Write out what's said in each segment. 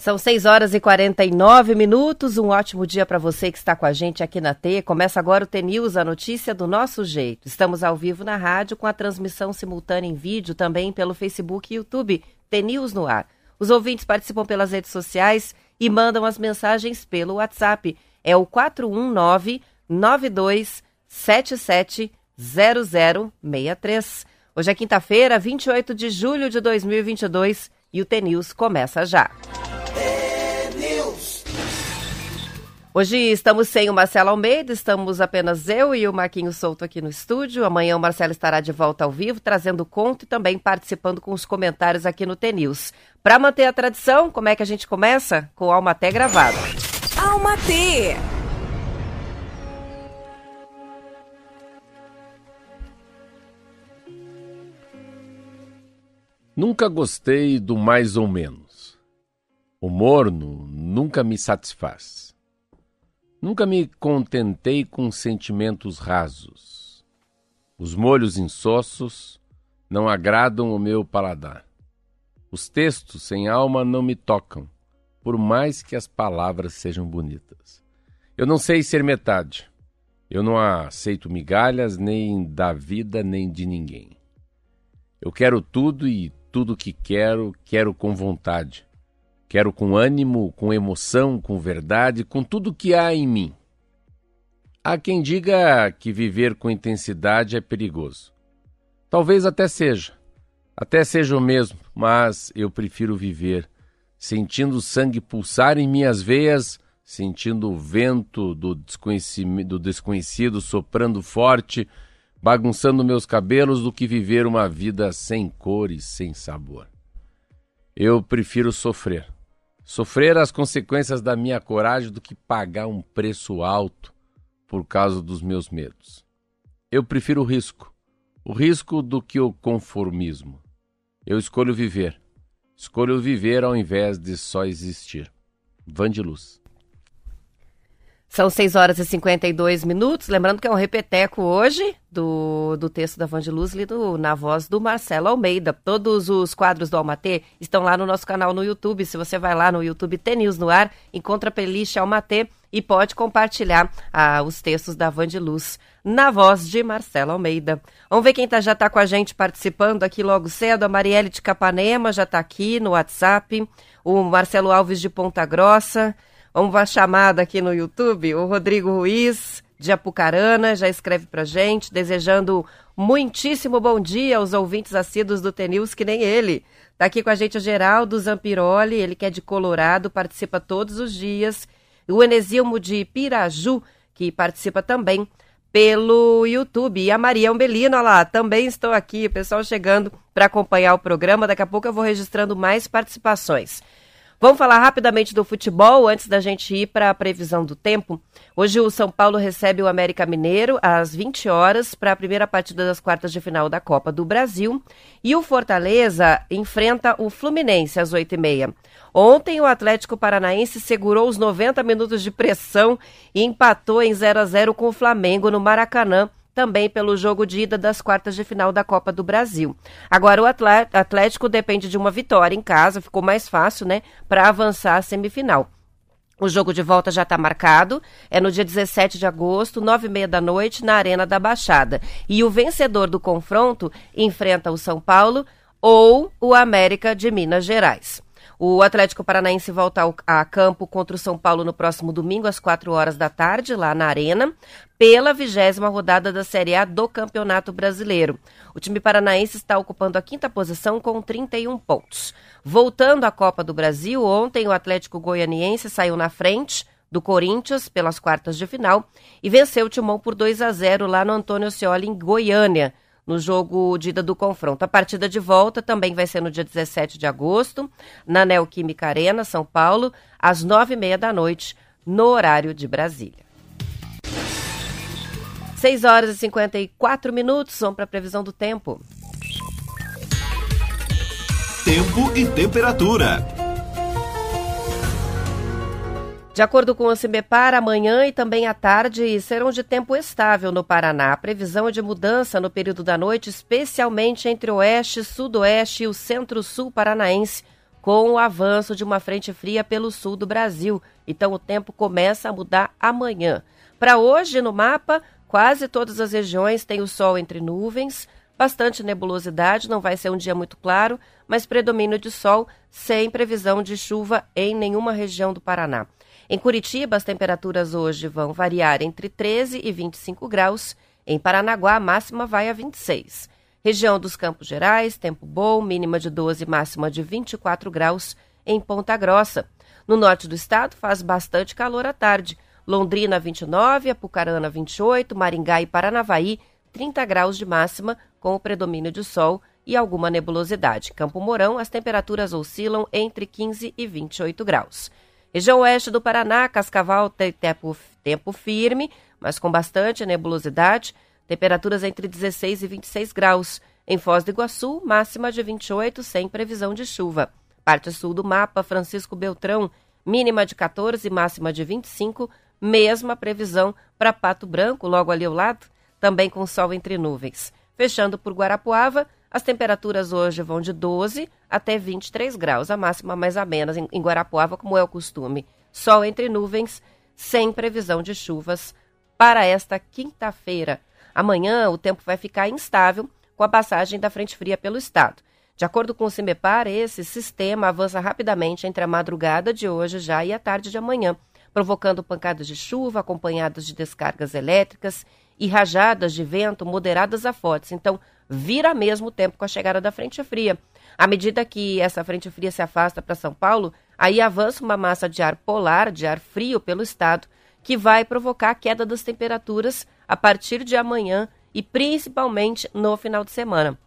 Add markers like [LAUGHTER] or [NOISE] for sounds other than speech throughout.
São 6 horas e 49 minutos. Um ótimo dia para você que está com a gente aqui na T. Começa agora o T News, a notícia do nosso jeito. Estamos ao vivo na rádio com a transmissão simultânea em vídeo também pelo Facebook e YouTube. T News no ar. Os ouvintes participam pelas redes sociais e mandam as mensagens pelo WhatsApp. É o 419 9277 0063. Hoje é quinta-feira, 28 de julho de 2022 e o T News começa já. Hoje estamos sem o Marcelo Almeida, estamos apenas eu e o Marquinhos Souto aqui no estúdio. Amanhã o Marcelo estará de volta ao vivo, trazendo conto e também participando com os comentários aqui no T-News. Para manter a tradição, como é que a gente começa? Com o Almaté gravado. Almaté! Nunca gostei do mais ou menos. O morno nunca me satisfaz. Nunca me contentei com sentimentos rasos. Os molhos insossos não agradam o meu paladar. Os textos sem alma não me tocam, por mais que as palavras sejam bonitas. Eu não sei ser metade. Eu não aceito migalhas nem da vida nem de ninguém. Eu quero tudo e tudo que quero, quero com vontade. Quero com ânimo, com emoção, com verdade, com tudo que há em mim. Há quem diga que viver com intensidade é perigoso. Talvez até seja. Até seja o mesmo, mas eu prefiro viver, sentindo o sangue pulsar em minhas veias, sentindo o vento do do desconhecido soprando forte, bagunçando meus cabelos, do que viver uma vida sem cor e sem sabor. Eu prefiro sofrer Sofrer as consequências da minha coragem do que pagar um preço alto por causa dos meus medos. Eu prefiro o risco, o risco do que o conformismo. Eu escolho viver. Escolho viver ao invés de só existir. Van de Luz. São 6 horas e 52 minutos. Lembrando que é um repeteco hoje do, do texto da Vangeluz lido na voz do Marcelo Almeida. Todos os quadros do Almatê estão lá no nosso canal no YouTube. Se você vai lá no YouTube T News no ar, encontra a playlist Almatê e pode compartilhar ah, os textos da Vangeluz na voz de Marcelo Almeida. Vamos ver quem tá, já está com a gente participando aqui logo cedo. A Marielle de Capanema já está aqui no WhatsApp. O Marcelo Alves de Ponta Grossa. Vamos uma chamada aqui no YouTube. O Rodrigo Ruiz, de Apucarana, já escreve pra gente, desejando muitíssimo bom dia aos ouvintes assíduos do TNews, que nem ele. Tá aqui com a gente o Geraldo Zampiroli, ele que é de Colorado, participa todos os dias. O Enesilmo de Piraju, que participa também pelo YouTube. E a Maria Umbelino, olha lá, também estou aqui, pessoal chegando para acompanhar o programa. Daqui a pouco eu vou registrando mais participações. Vamos falar rapidamente do futebol antes da gente ir para a previsão do tempo. Hoje o São Paulo recebe o América Mineiro às 20 horas para a primeira partida das quartas de final da Copa do Brasil. E o Fortaleza enfrenta o Fluminense às 8h30. Ontem o Atlético Paranaense segurou os 90 minutos de pressão e empatou em 0 a 0 com o Flamengo no Maracanã também pelo jogo de ida das quartas de final da Copa do Brasil. Agora o Atlético depende de uma vitória em casa, ficou mais fácil, né, para avançar à semifinal. O jogo de volta já está marcado, é no dia 17 de agosto, nove e meia da noite, na Arena da Baixada. E o vencedor do confronto enfrenta o São Paulo ou o América de Minas Gerais. O Atlético Paranaense volta a campo contra o São Paulo no próximo domingo, às 4 horas da tarde, lá na Arena, pela vigésima rodada da Série A do Campeonato Brasileiro. O time paranaense está ocupando a quinta posição com 31 pontos. Voltando à Copa do Brasil, ontem o Atlético Goianiense saiu na frente do Corinthians pelas quartas de final e venceu o Timão por 2 a 0 lá no Antônio Scioli, em Goiânia no jogo de ida do confronto. A partida de volta também vai ser no dia 17 de agosto, na Neoquímica Arena, São Paulo, às nove e meia da noite, no horário de Brasília. 6 horas e 54 minutos, vamos para a previsão do tempo. Tempo e temperatura. De acordo com o CIMEPAR, amanhã e também à tarde serão de tempo estável no Paraná. A previsão é de mudança no período da noite, especialmente entre o oeste, sudoeste e o centro-sul paranaense, com o avanço de uma frente fria pelo sul do Brasil. Então o tempo começa a mudar amanhã. Para hoje, no mapa, quase todas as regiões têm o sol entre nuvens, bastante nebulosidade, não vai ser um dia muito claro, mas predomínio de sol, sem previsão de chuva em nenhuma região do Paraná. Em Curitiba, as temperaturas hoje vão variar entre 13 e 25 graus. Em Paranaguá, a máxima vai a 26. Região dos Campos Gerais, tempo bom, mínima de 12, máxima de 24 graus. Em Ponta Grossa. No norte do estado, faz bastante calor à tarde. Londrina, 29, Apucarana, 28, Maringá e Paranavaí, 30 graus de máxima, com o predomínio de sol e alguma nebulosidade. Campo Mourão, as temperaturas oscilam entre 15 e 28 graus. Região oeste do Paraná, Cascaval tem tempo, tempo firme, mas com bastante nebulosidade. Temperaturas entre 16 e 26 graus. Em Foz do Iguaçu, máxima de 28, sem previsão de chuva. Parte sul do mapa, Francisco Beltrão, mínima de 14, máxima de 25. Mesma previsão para Pato Branco, logo ali ao lado, também com sol entre nuvens. Fechando por Guarapuava, as temperaturas hoje vão de 12 até 23 graus, a máxima mais amena em Guarapuava, como é o costume. Sol entre nuvens, sem previsão de chuvas para esta quinta-feira. Amanhã o tempo vai ficar instável com a passagem da frente fria pelo estado. De acordo com o CIMEPAR, esse sistema avança rapidamente entre a madrugada de hoje já e a tarde de amanhã, provocando pancadas de chuva acompanhadas de descargas elétricas e rajadas de vento moderadas a fortes. Então, vira mesmo tempo com a chegada da frente fria. À medida que essa frente fria se afasta para São Paulo, aí avança uma massa de ar polar, de ar frio pelo estado, que vai provocar a queda das temperaturas a partir de amanhã e principalmente no final de semana.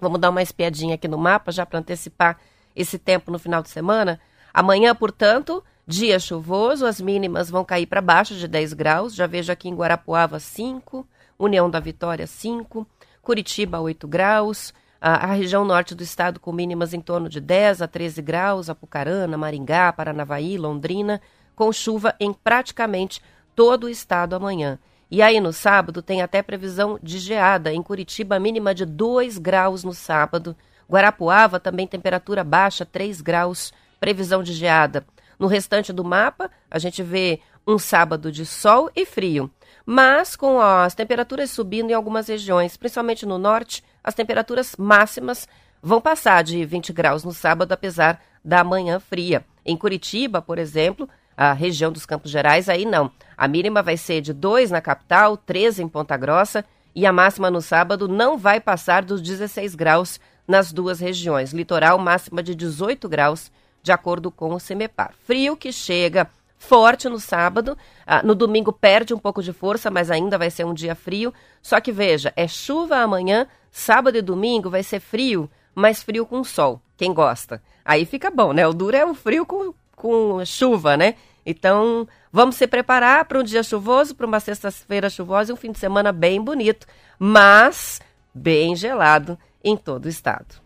Vamos dar uma espiadinha aqui no mapa já para antecipar esse tempo no final de semana. Amanhã, portanto, dia chuvoso, as mínimas vão cair para baixo de 10 graus. Já vejo aqui em Guarapuava 5, União da Vitória 5, Curitiba 8 graus, a, a, região norte do estado com mínimas em torno de 10 a 13 graus, Apucarana, Maringá, Paranavaí, Londrina, com chuva em praticamente todo o estado amanhã. E aí no sábado tem até previsão de geada, em Curitiba mínima de 2 graus no sábado, Guarapuava também temperatura baixa, 3 graus, previsão de geada. No restante do mapa, a gente vê um sábado de sol e frio mas com as temperaturas subindo em algumas regiões, principalmente no norte, as temperaturas máximas vão passar de 20 graus no sábado, apesar da manhã fria. Em Curitiba, por exemplo, a região dos Campos Gerais, aí não. A mínima vai ser de 2 na capital, 13 em Ponta Grossa, e a máxima no sábado não vai passar dos 16 graus nas duas regiões. Litoral, máxima de 18 graus, de acordo com o CEMEPAR. Frio que chega forte no sábado. Ah, no domingo perde um pouco de força, mas ainda vai ser um dia frio. Só que veja, é chuva amanhã, sábado e domingo vai ser frio, mas frio com sol. Quem gosta? Aí fica bom, né? O duro é o frio com, com chuva, né? Então, vamos se preparar para um dia chuvoso, para uma sexta-feira chuvosa e um fim de semana bem bonito, mas bem gelado em todo o estado.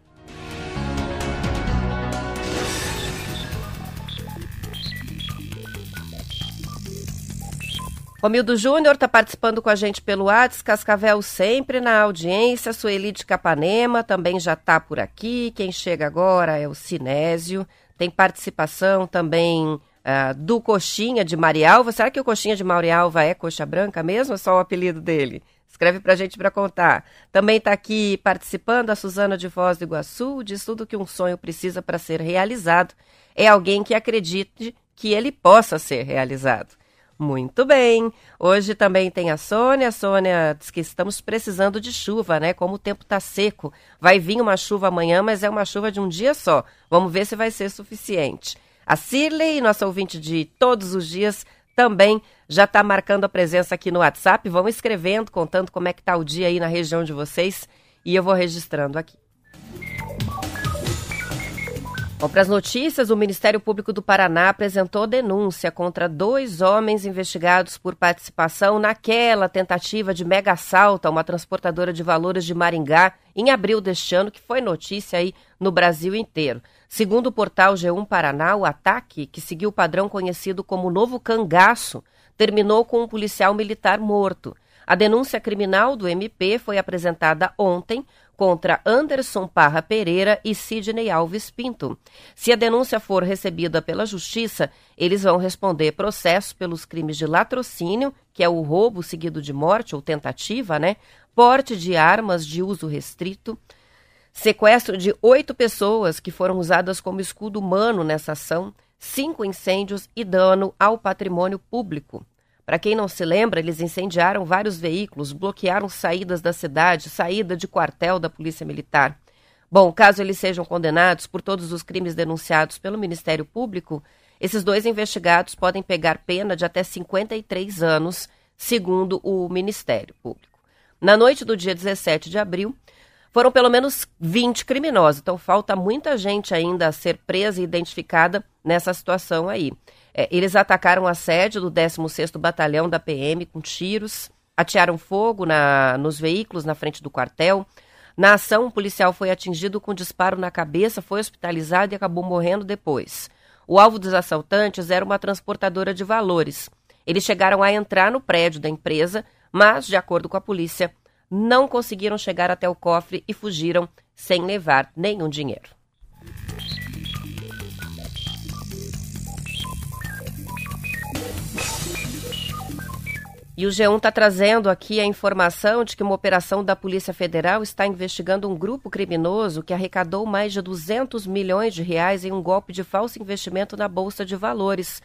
Romildo Júnior está participando com a gente pelo WhatsApp, Cascavel sempre na audiência, Sueli de Capanema também já está por aqui, quem chega agora é o Sinésio, tem participação também uh, do Coxinha de Marialva, será que o Coxinha de Marialva é Coxa Branca mesmo é só o apelido dele? Escreve para a gente para contar. Também está aqui participando a Suzana de Voz do Iguaçu, diz tudo que um sonho precisa para ser realizado. É alguém que acredite que ele possa ser realizado. Muito bem. Hoje também tem a Sônia. A Sônia diz que estamos precisando de chuva, né? Como o tempo está seco. Vai vir uma chuva amanhã, mas é uma chuva de um dia só. Vamos ver se vai ser suficiente. A Cirley, nossa ouvinte de todos os dias, também já está marcando a presença aqui no WhatsApp. Vão escrevendo, contando como é que está o dia aí na região de vocês. E eu vou registrando aqui. Bom, para as notícias, o Ministério Público do Paraná apresentou denúncia contra dois homens investigados por participação naquela tentativa de mega assalto a uma transportadora de valores de Maringá em abril deste ano, que foi notícia aí no Brasil inteiro. Segundo o portal G1 Paraná, o ataque, que seguiu o padrão conhecido como Novo Cangaço, terminou com um policial militar morto. A denúncia criminal do MP foi apresentada ontem contra Anderson Parra Pereira e Sidney Alves Pinto. Se a denúncia for recebida pela Justiça, eles vão responder processo pelos crimes de latrocínio, que é o roubo seguido de morte ou tentativa, né? Porte de armas de uso restrito, sequestro de oito pessoas que foram usadas como escudo humano nessa ação, cinco incêndios e dano ao patrimônio público. Para quem não se lembra, eles incendiaram vários veículos, bloquearam saídas da cidade, saída de quartel da Polícia Militar. Bom, caso eles sejam condenados por todos os crimes denunciados pelo Ministério Público, esses dois investigados podem pegar pena de até 53 anos, segundo o Ministério Público. Na noite do dia 17 de abril, foram pelo menos 20 criminosos, então falta muita gente ainda a ser presa e identificada nessa situação aí. É, eles atacaram a sede do 16º Batalhão da PM com tiros, atearam fogo na, nos veículos na frente do quartel. Na ação, um policial foi atingido com disparo na cabeça, foi hospitalizado e acabou morrendo depois. O alvo dos assaltantes era uma transportadora de valores. Eles chegaram a entrar no prédio da empresa, mas, de acordo com a polícia, não conseguiram chegar até o cofre e fugiram sem levar nenhum dinheiro. E o G1 está trazendo aqui a informação de que uma operação da Polícia Federal está investigando um grupo criminoso que arrecadou mais de 200 milhões de reais em um golpe de falso investimento na Bolsa de Valores.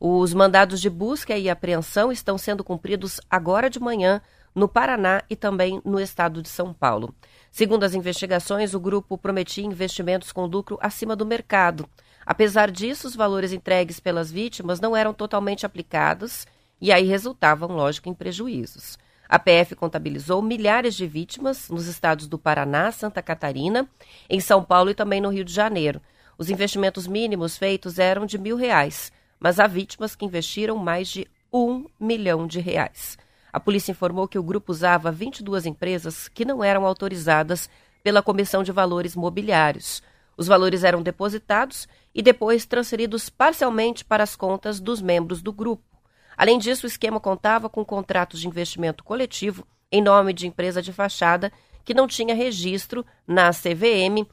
Os mandados de busca e apreensão estão sendo cumpridos agora de manhã no Paraná e também no estado de São Paulo. Segundo as investigações, o grupo prometia investimentos com lucro acima do mercado. Apesar disso, os valores entregues pelas vítimas não eram totalmente aplicados e aí resultavam, lógico, em prejuízos. A PF contabilizou milhares de vítimas nos estados do Paraná, Santa Catarina, em São Paulo e também no Rio de Janeiro. Os investimentos mínimos feitos eram de mil reais, mas há vítimas que investiram mais de um milhão de reais. A polícia informou que o grupo usava 22 empresas que não eram autorizadas pela Comissão de Valores Mobiliários. Os valores eram depositados e depois transferidos parcialmente para as contas dos membros do grupo. Além disso, o esquema contava com contratos de investimento coletivo em nome de empresa de fachada que não tinha registro na CVM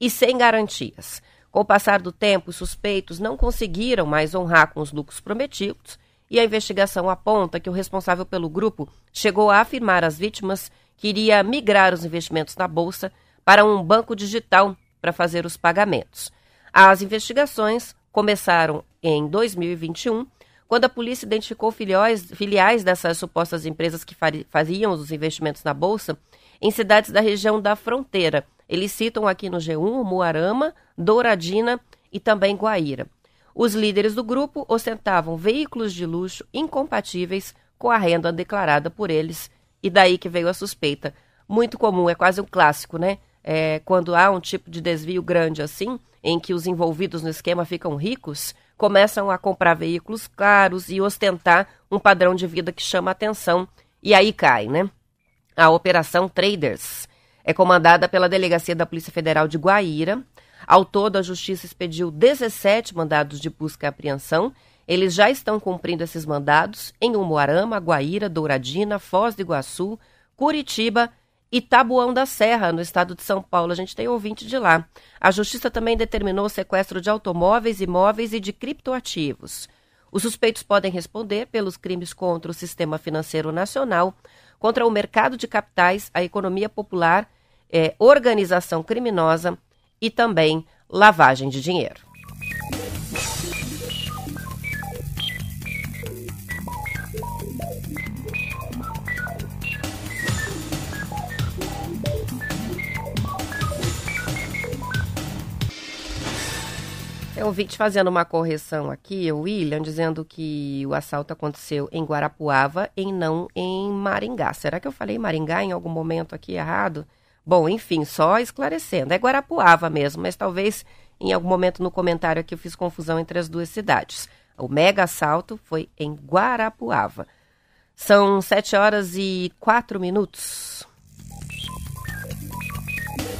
e sem garantias. Com o passar do tempo, os suspeitos não conseguiram mais honrar com os lucros prometidos e a investigação aponta que o responsável pelo grupo chegou a afirmar às vítimas que iria migrar os investimentos na bolsa para um banco digital para fazer os pagamentos. As investigações começaram em 2021 quando a polícia identificou filiais, filiais dessas supostas empresas que faziam os investimentos na Bolsa em cidades da região da fronteira. Eles citam aqui no G1 Moarama, Douradina e também Guaíra. Os líderes do grupo ostentavam veículos de luxo incompatíveis com a renda declarada por eles, e daí que veio a suspeita. Muito comum, é quase um clássico, né? É, quando há um tipo de desvio grande assim, em que os envolvidos no esquema ficam ricos, começam a comprar veículos caros e ostentar um padrão de vida que chama atenção. E aí cai, né? A Operação Traders é comandada pela Delegacia da Polícia Federal de Guaíra. Ao todo, a Justiça expediu 17 mandados de busca e apreensão. Eles já estão cumprindo esses mandados em Umuarama, Guaíra, Douradina, Foz do Iguaçu, Curitiba e Tabuão da Serra, no estado de São Paulo. A gente tem ouvinte de lá. A Justiça também determinou o sequestro de automóveis, imóveis e de criptoativos. Os suspeitos podem responder pelos crimes contra o sistema financeiro nacional, contra o mercado de capitais, a economia popular, é, organização criminosa e também lavagem de dinheiro. Vídeo fazendo uma correção aqui, o William, dizendo que o assalto aconteceu em Guarapuava e não em Maringá. Será que eu falei Maringá em algum momento aqui errado? Bom, enfim, só esclarecendo. É Guarapuava mesmo, mas talvez Em algum momento no comentário aqui eu fiz confusão entre as duas cidades. O mega assalto foi em Guarapuava. São 7 horas e 4 minutos.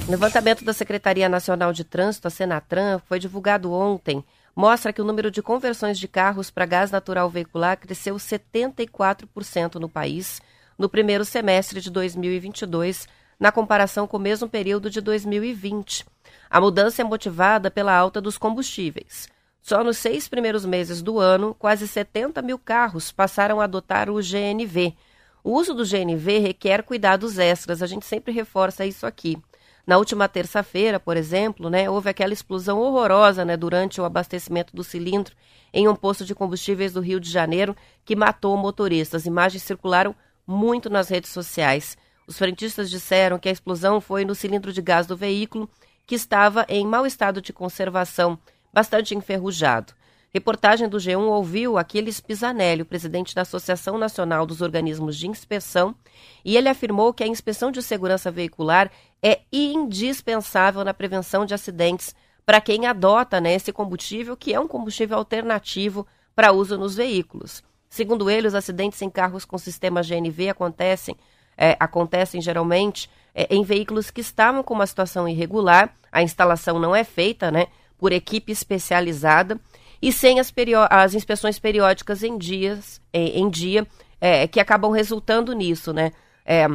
Levantamento da Secretaria Nacional de Trânsito, a Senatran, foi divulgado ontem. Mostra que o número de conversões de carros para gás natural veicular cresceu 74% no país no primeiro semestre de 2022, na comparação com o mesmo período de 2020. A mudança é motivada pela alta dos combustíveis. Só nos seis primeiros meses do ano, quase 70 mil carros passaram a adotar o GNV. O uso do GNV requer cuidados extras, a gente sempre reforça isso aqui. Na última terça-feira, por exemplo, né, houve aquela explosão horrorosa né, durante o abastecimento do cilindro em um posto de combustíveis do Rio de Janeiro que matou motoristas. Imagens circularam muito nas redes sociais. Os frentistas disseram que a explosão foi no cilindro de gás do veículo, que estava em mau estado de conservação, bastante enferrujado. Reportagem do G1 ouviu Aquiles Pisanelli, o presidente da Associação Nacional dos Organismos de Inspeção, e ele afirmou que a inspeção de segurança veicular é indispensável na prevenção de acidentes para quem adota né, esse combustível, que é um combustível alternativo para uso nos veículos. Segundo ele, os acidentes em carros com sistema GNV acontecem, é, acontecem geralmente é, em veículos que estavam com uma situação irregular, a instalação não é feita né, por equipe especializada e sem as, as inspeções periódicas em, dias, em, em dia, é, que acabam resultando nisso, né? É,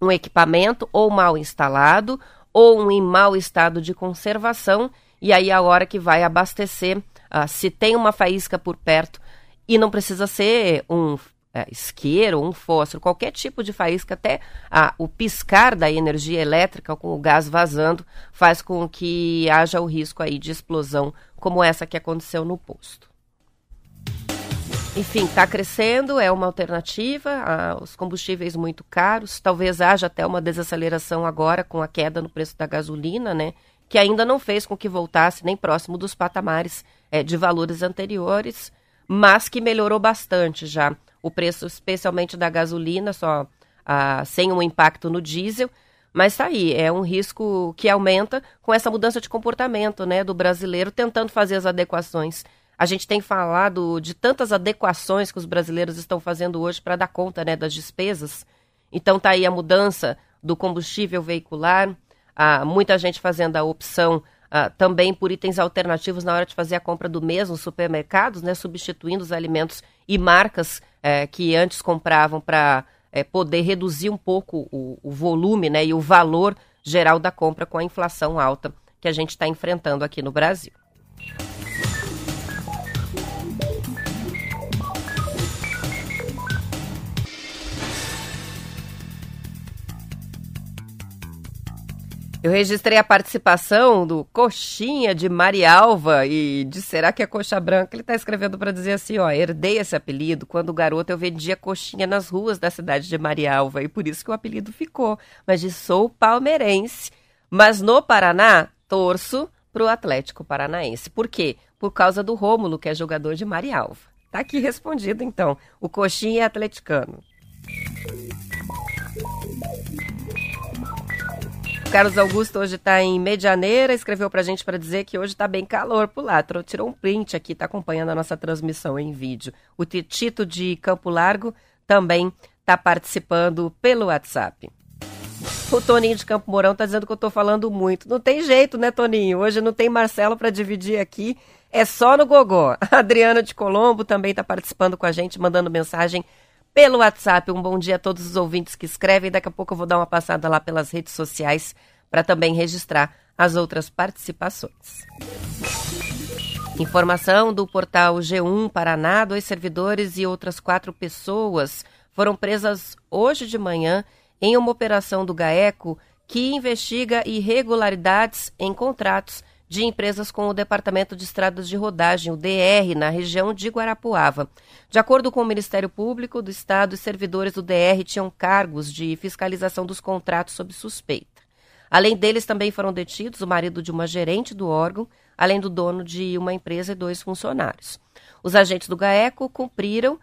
um equipamento ou mal instalado ou um em mau estado de conservação, e aí a hora que vai abastecer, uh, se tem uma faísca por perto, e não precisa ser um é, isqueiro, um fósforo, qualquer tipo de faísca, até ah, o piscar da energia elétrica com o gás vazando faz com que haja o risco aí de explosão como essa que aconteceu no posto. Enfim, está crescendo, é uma alternativa, ah, os combustíveis muito caros, talvez haja até uma desaceleração agora com a queda no preço da gasolina, né? Que ainda não fez com que voltasse nem próximo dos patamares é, de valores anteriores, mas que melhorou bastante já o preço, especialmente da gasolina, só ah, sem um impacto no diesel. Mas tá aí, é um risco que aumenta com essa mudança de comportamento né, do brasileiro tentando fazer as adequações. A gente tem falado de tantas adequações que os brasileiros estão fazendo hoje para dar conta né, das despesas. Então tá aí a mudança do combustível veicular, ah, muita gente fazendo a opção ah, também por itens alternativos na hora de fazer a compra do mesmo supermercados, né, substituindo os alimentos e marcas eh, que antes compravam para eh, poder reduzir um pouco o, o volume né, e o valor geral da compra com a inflação alta que a gente está enfrentando aqui no Brasil. Eu registrei a participação do Coxinha de Marialva e de Será que é Coxa Branca? Ele está escrevendo para dizer assim: ó, herdei esse apelido quando garoto eu vendia coxinha nas ruas da cidade de Marialva e por isso que o apelido ficou. Mas de sou palmeirense. Mas no Paraná, torço pro Atlético Paranaense. Por quê? Por causa do Rômulo, que é jogador de Marialva. Tá aqui respondido então. O Coxinha é atleticano. Carlos Augusto hoje está em Medianeira, escreveu para a gente para dizer que hoje está bem calor por lá. Tirou um print aqui, está acompanhando a nossa transmissão em vídeo. O Titito de Campo Largo também está participando pelo WhatsApp. O Toninho de Campo Mourão está dizendo que eu estou falando muito. Não tem jeito, né, Toninho? Hoje não tem Marcelo para dividir aqui. É só no Gogó. [LAUGHS] A Adriana de Colombo também está participando com a gente, mandando mensagem pelo WhatsApp. Um bom dia a todos os ouvintes que escrevem. Daqui a pouco eu vou dar uma passada lá pelas redes sociais para também registrar as outras participações. Informação do portal G1 Paraná: dois servidores e outras quatro pessoas foram presas hoje de manhã em uma operação do GAECO que investiga irregularidades em contratos de empresas com o Departamento de Estradas de Rodagem, o DR, na região de Guarapuava. De acordo com o Ministério Público do Estado, os servidores do DR tinham cargos de fiscalização dos contratos sob suspeita. Além deles, também foram detidos o marido de uma gerente do órgão, além do dono de uma empresa e dois funcionários. Os agentes do GAECO cumpriram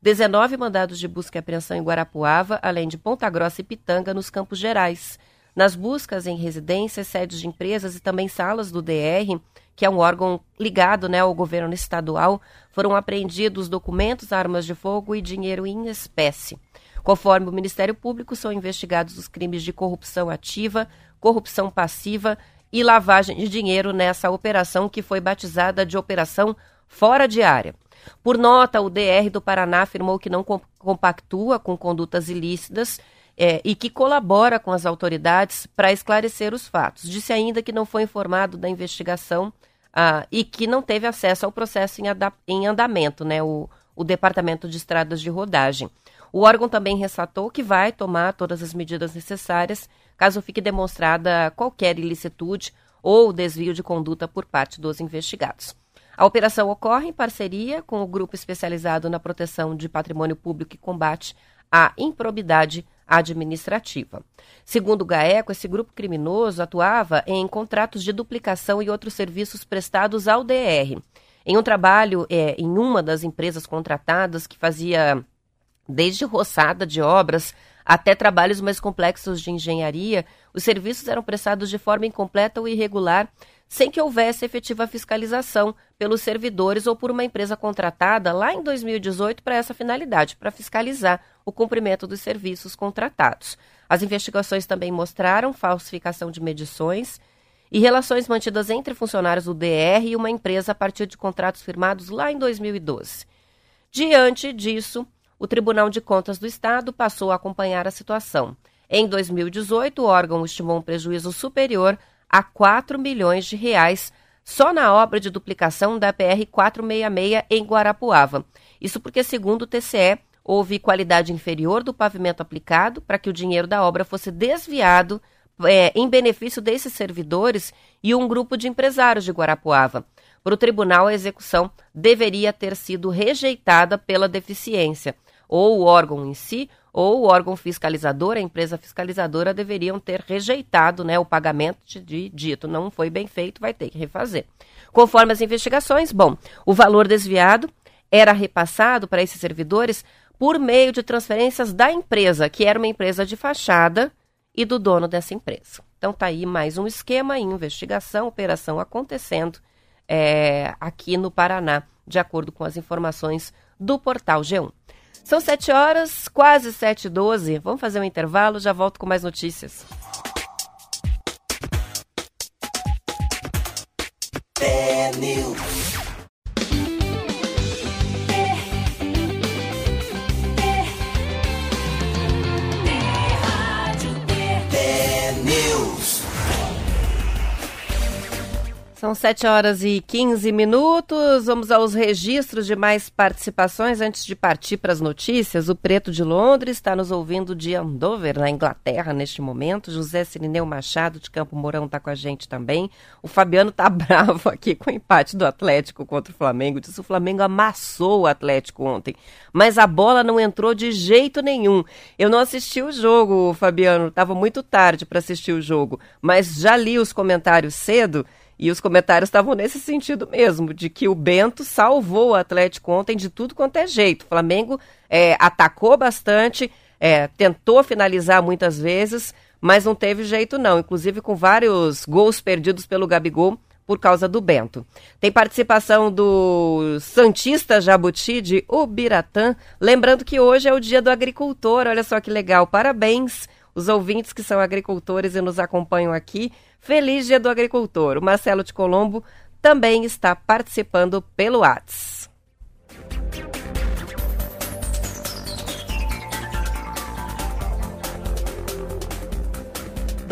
19 mandados de busca e apreensão em Guarapuava, além de Ponta Grossa e Pitanga, nos Campos Gerais. Nas buscas em residências, sedes de empresas e também salas do DR, que é um órgão ligado né, ao governo estadual, foram apreendidos documentos, armas de fogo e dinheiro em espécie. Conforme o Ministério Público, são investigados os crimes de corrupção ativa, corrupção passiva e lavagem de dinheiro nessa operação que foi batizada de Operação Fora de Área. Por nota, o DR do Paraná afirmou que não compactua com condutas ilícitas é, e que colabora com as autoridades para esclarecer os fatos. Disse ainda que não foi informado da investigação ah, e que não teve acesso ao processo em, em andamento, né, o, o Departamento de Estradas de Rodagem. O órgão também ressaltou que vai tomar todas as medidas necessárias caso fique demonstrada qualquer ilicitude ou desvio de conduta por parte dos investigados. A operação ocorre em parceria com o grupo especializado na proteção de patrimônio público e combate à improbidade administrativa. Segundo o GAECO, esse grupo criminoso atuava em contratos de duplicação e outros serviços prestados ao DR. Em um trabalho é, em uma das empresas contratadas que fazia desde roçada de obras até trabalhos mais complexos de engenharia, os serviços eram prestados de forma incompleta ou irregular, sem que houvesse efetiva fiscalização pelos servidores ou por uma empresa contratada lá em 2018 para essa finalidade, para fiscalizar o cumprimento dos serviços contratados. As investigações também mostraram falsificação de medições e relações mantidas entre funcionários do DR e uma empresa a partir de contratos firmados lá em 2012. Diante disso, o Tribunal de Contas do Estado passou a acompanhar a situação. Em 2018, o órgão estimou um prejuízo superior a 4 milhões de reais só na obra de duplicação da PR 466 em Guarapuava. Isso porque, segundo o TCE, houve qualidade inferior do pavimento aplicado para que o dinheiro da obra fosse desviado é, em benefício desses servidores e um grupo de empresários de Guarapuava. Para o tribunal, a execução deveria ter sido rejeitada pela deficiência ou o órgão em si, ou o órgão fiscalizador, a empresa fiscalizadora, deveriam ter rejeitado né, o pagamento de dito. Não foi bem feito, vai ter que refazer. Conforme as investigações, bom, o valor desviado era repassado para esses servidores por meio de transferências da empresa, que era uma empresa de fachada, e do dono dessa empresa. Então tá aí mais um esquema em investigação, operação acontecendo é, aqui no Paraná, de acordo com as informações do portal G1. São 7 horas, quase 7 e 12. Vamos fazer um intervalo, já volto com mais notícias. São 7 horas e 15 minutos. Vamos aos registros de mais participações antes de partir para as notícias. O Preto de Londres está nos ouvindo de Andover, na Inglaterra, neste momento. José Sirineu Machado de Campo Mourão está com a gente também. O Fabiano está [LAUGHS] bravo aqui com o empate do Atlético contra o Flamengo. Diz que o Flamengo amassou o Atlético ontem, mas a bola não entrou de jeito nenhum. Eu não assisti o jogo, Fabiano. Estava muito tarde para assistir o jogo, mas já li os comentários cedo. E os comentários estavam nesse sentido mesmo, de que o Bento salvou o Atlético ontem de tudo quanto é jeito. O Flamengo é, atacou bastante, é, tentou finalizar muitas vezes, mas não teve jeito não, inclusive com vários gols perdidos pelo Gabigol por causa do Bento. Tem participação do Santista Jabuti de Ubiratã, lembrando que hoje é o dia do agricultor, olha só que legal, parabéns os ouvintes que são agricultores e nos acompanham aqui. Feliz Dia do Agricultor. O Marcelo de Colombo também está participando pelo WhatsApp.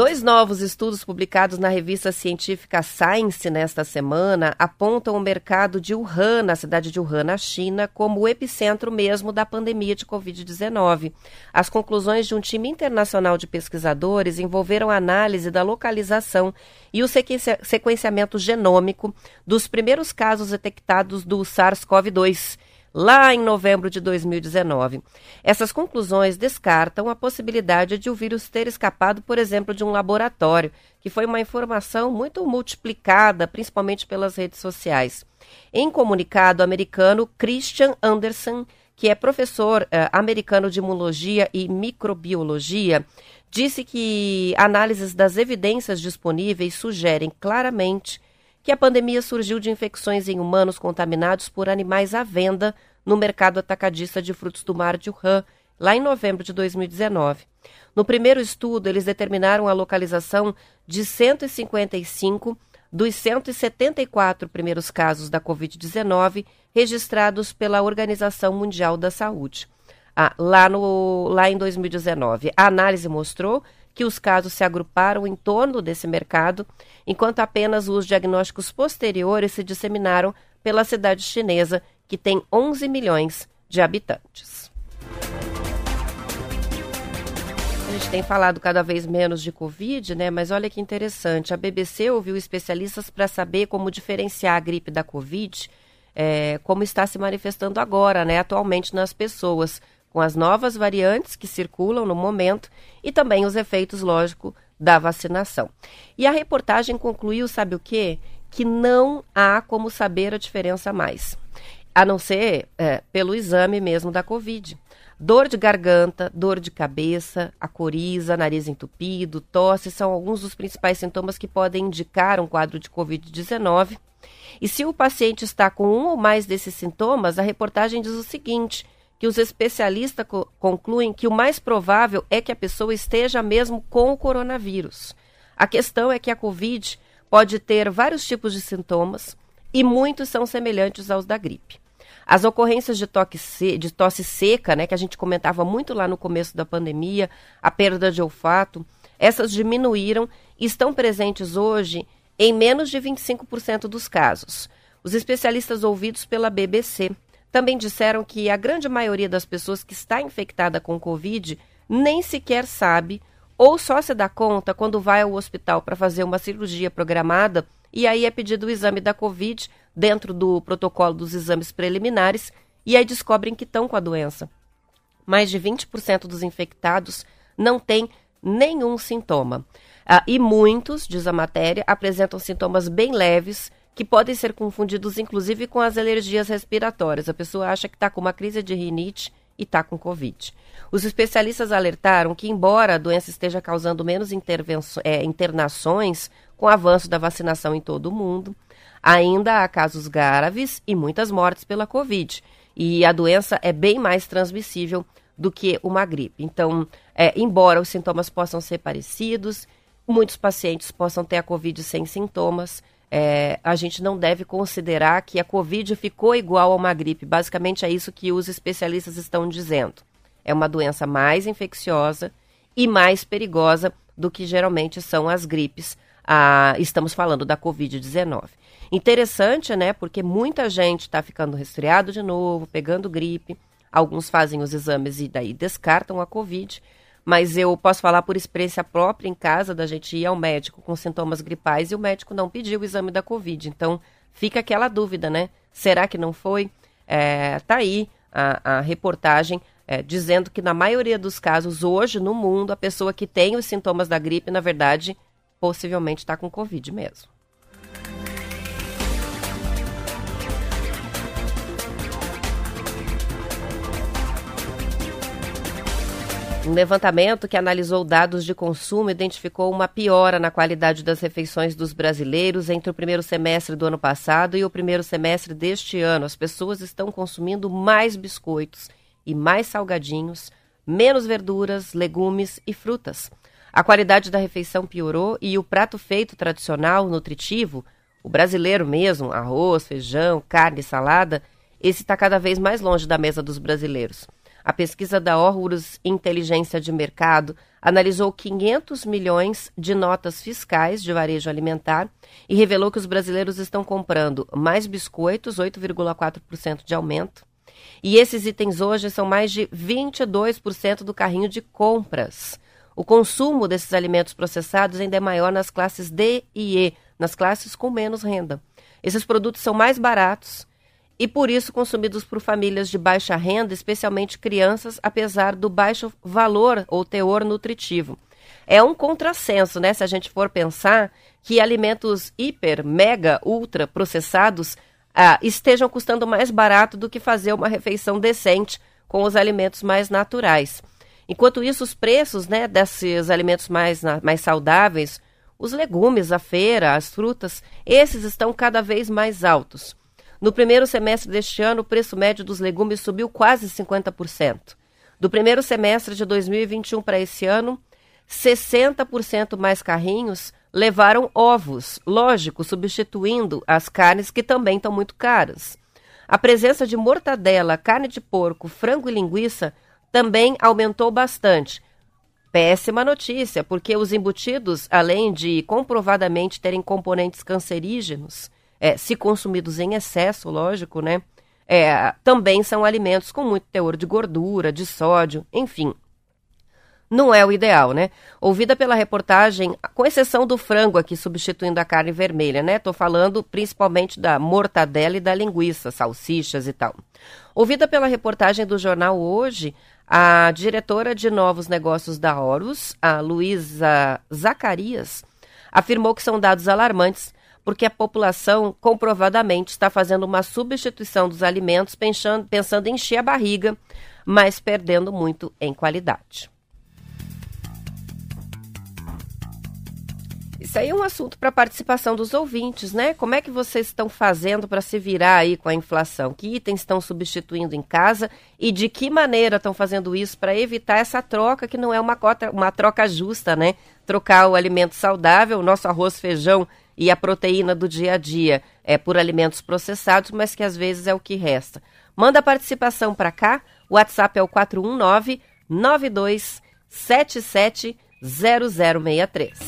Dois novos estudos publicados na revista científica Science nesta semana apontam o mercado de Wuhan, na cidade de Wuhan, na China, como o epicentro mesmo da pandemia de Covid-19. As conclusões de um time internacional de pesquisadores envolveram a análise da localização e o sequenciamento genômico dos primeiros casos detectados do SARS-CoV-2 lá em novembro de 2019. Essas conclusões descartam a possibilidade de o vírus ter escapado, por exemplo, de um laboratório, que foi uma informação muito multiplicada, principalmente pelas redes sociais. Em comunicado americano, Christian Anderson, que é professor eh, americano de imunologia e microbiologia, disse que análises das evidências disponíveis sugerem claramente que a pandemia surgiu de infecções em humanos contaminados por animais à venda no mercado atacadista de frutos do mar de Wuhan, lá em novembro de 2019. No primeiro estudo, eles determinaram a localização de 155 dos 174 primeiros casos da Covid-19 registrados pela Organização Mundial da Saúde. Ah, lá, no, lá em 2019, a análise mostrou que os casos se agruparam em torno desse mercado, enquanto apenas os diagnósticos posteriores se disseminaram pela cidade chinesa, que tem 11 milhões de habitantes. A gente tem falado cada vez menos de Covid, né? Mas olha que interessante. A BBC ouviu especialistas para saber como diferenciar a gripe da Covid, é, como está se manifestando agora, né? Atualmente nas pessoas com as novas variantes que circulam no momento e também os efeitos, lógico, da vacinação. E a reportagem concluiu, sabe o quê? Que não há como saber a diferença mais, a não ser é, pelo exame mesmo da Covid. Dor de garganta, dor de cabeça, a coriza, nariz entupido, tosse são alguns dos principais sintomas que podem indicar um quadro de Covid-19. E se o paciente está com um ou mais desses sintomas, a reportagem diz o seguinte: que os especialistas co concluem que o mais provável é que a pessoa esteja mesmo com o coronavírus. A questão é que a Covid pode ter vários tipos de sintomas e muitos são semelhantes aos da gripe. As ocorrências de, toque de tosse seca, né, que a gente comentava muito lá no começo da pandemia, a perda de olfato, essas diminuíram e estão presentes hoje em menos de 25% dos casos. Os especialistas ouvidos pela BBC também disseram que a grande maioria das pessoas que está infectada com Covid nem sequer sabe ou só se dá conta quando vai ao hospital para fazer uma cirurgia programada e aí é pedido o exame da Covid dentro do protocolo dos exames preliminares e aí descobrem que estão com a doença. Mais de 20% dos infectados não têm nenhum sintoma. Ah, e muitos, diz a matéria, apresentam sintomas bem leves que podem ser confundidos inclusive com as alergias respiratórias. A pessoa acha que está com uma crise de rinite e está com Covid. Os especialistas alertaram que, embora a doença esteja causando menos é, internações com o avanço da vacinação em todo o mundo, ainda há casos graves e muitas mortes pela Covid. E a doença é bem mais transmissível do que uma gripe. Então, é, embora os sintomas possam ser parecidos, muitos pacientes possam ter a Covid sem sintomas, é, a gente não deve considerar que a Covid ficou igual a uma gripe. Basicamente é isso que os especialistas estão dizendo. É uma doença mais infecciosa e mais perigosa do que geralmente são as gripes. Ah, estamos falando da Covid-19. Interessante, né? Porque muita gente está ficando resfriado de novo, pegando gripe. Alguns fazem os exames e daí descartam a Covid mas eu posso falar por experiência própria em casa da gente ir ao médico com sintomas gripais e o médico não pediu o exame da Covid. Então, fica aquela dúvida, né? Será que não foi? É, tá aí a, a reportagem é, dizendo que na maioria dos casos hoje no mundo a pessoa que tem os sintomas da gripe, na verdade, possivelmente está com Covid mesmo. Um levantamento que analisou dados de consumo identificou uma piora na qualidade das refeições dos brasileiros entre o primeiro semestre do ano passado e o primeiro semestre deste ano. As pessoas estão consumindo mais biscoitos e mais salgadinhos, menos verduras, legumes e frutas. A qualidade da refeição piorou e o prato feito tradicional, nutritivo, o brasileiro mesmo, arroz, feijão, carne, salada, esse está cada vez mais longe da mesa dos brasileiros. A pesquisa da Horus Inteligência de Mercado analisou 500 milhões de notas fiscais de varejo alimentar e revelou que os brasileiros estão comprando mais biscoitos, 8,4% de aumento. E esses itens hoje são mais de 22% do carrinho de compras. O consumo desses alimentos processados ainda é maior nas classes D e E, nas classes com menos renda. Esses produtos são mais baratos e por isso consumidos por famílias de baixa renda, especialmente crianças, apesar do baixo valor ou teor nutritivo. É um contrassenso, né, se a gente for pensar que alimentos hiper, mega, ultra processados ah, estejam custando mais barato do que fazer uma refeição decente com os alimentos mais naturais. Enquanto isso, os preços né, desses alimentos mais, mais saudáveis, Os legumes, a feira, as frutas, esses estão cada vez mais altos. No primeiro semestre deste ano, o preço médio dos legumes subiu quase 50%. Do primeiro semestre de 2021 para esse ano, 60% mais carrinhos levaram ovos, lógico, substituindo as carnes que também estão muito caras. A presença de mortadela, carne de porco, frango e linguiça também aumentou bastante. Péssima notícia, porque os embutidos, além de comprovadamente terem componentes cancerígenos, é, se consumidos em excesso, lógico, né? É, também são alimentos com muito teor de gordura, de sódio, enfim. Não é o ideal, né? Ouvida pela reportagem, com exceção do frango aqui substituindo a carne vermelha, né? Tô falando principalmente da mortadela e da linguiça, salsichas e tal. Ouvida pela reportagem do jornal hoje, a diretora de novos negócios da Horus, a Luísa Zacarias, afirmou que são dados alarmantes porque a população comprovadamente está fazendo uma substituição dos alimentos pensando, pensando em encher a barriga, mas perdendo muito em qualidade. Isso aí é um assunto para participação dos ouvintes, né? Como é que vocês estão fazendo para se virar aí com a inflação? Que itens estão substituindo em casa e de que maneira estão fazendo isso para evitar essa troca que não é uma, cota, uma troca justa, né? Trocar o alimento saudável, o nosso arroz, feijão e a proteína do dia a dia é por alimentos processados, mas que às vezes é o que resta. Manda a participação para cá. O WhatsApp é o 419 9277 0063.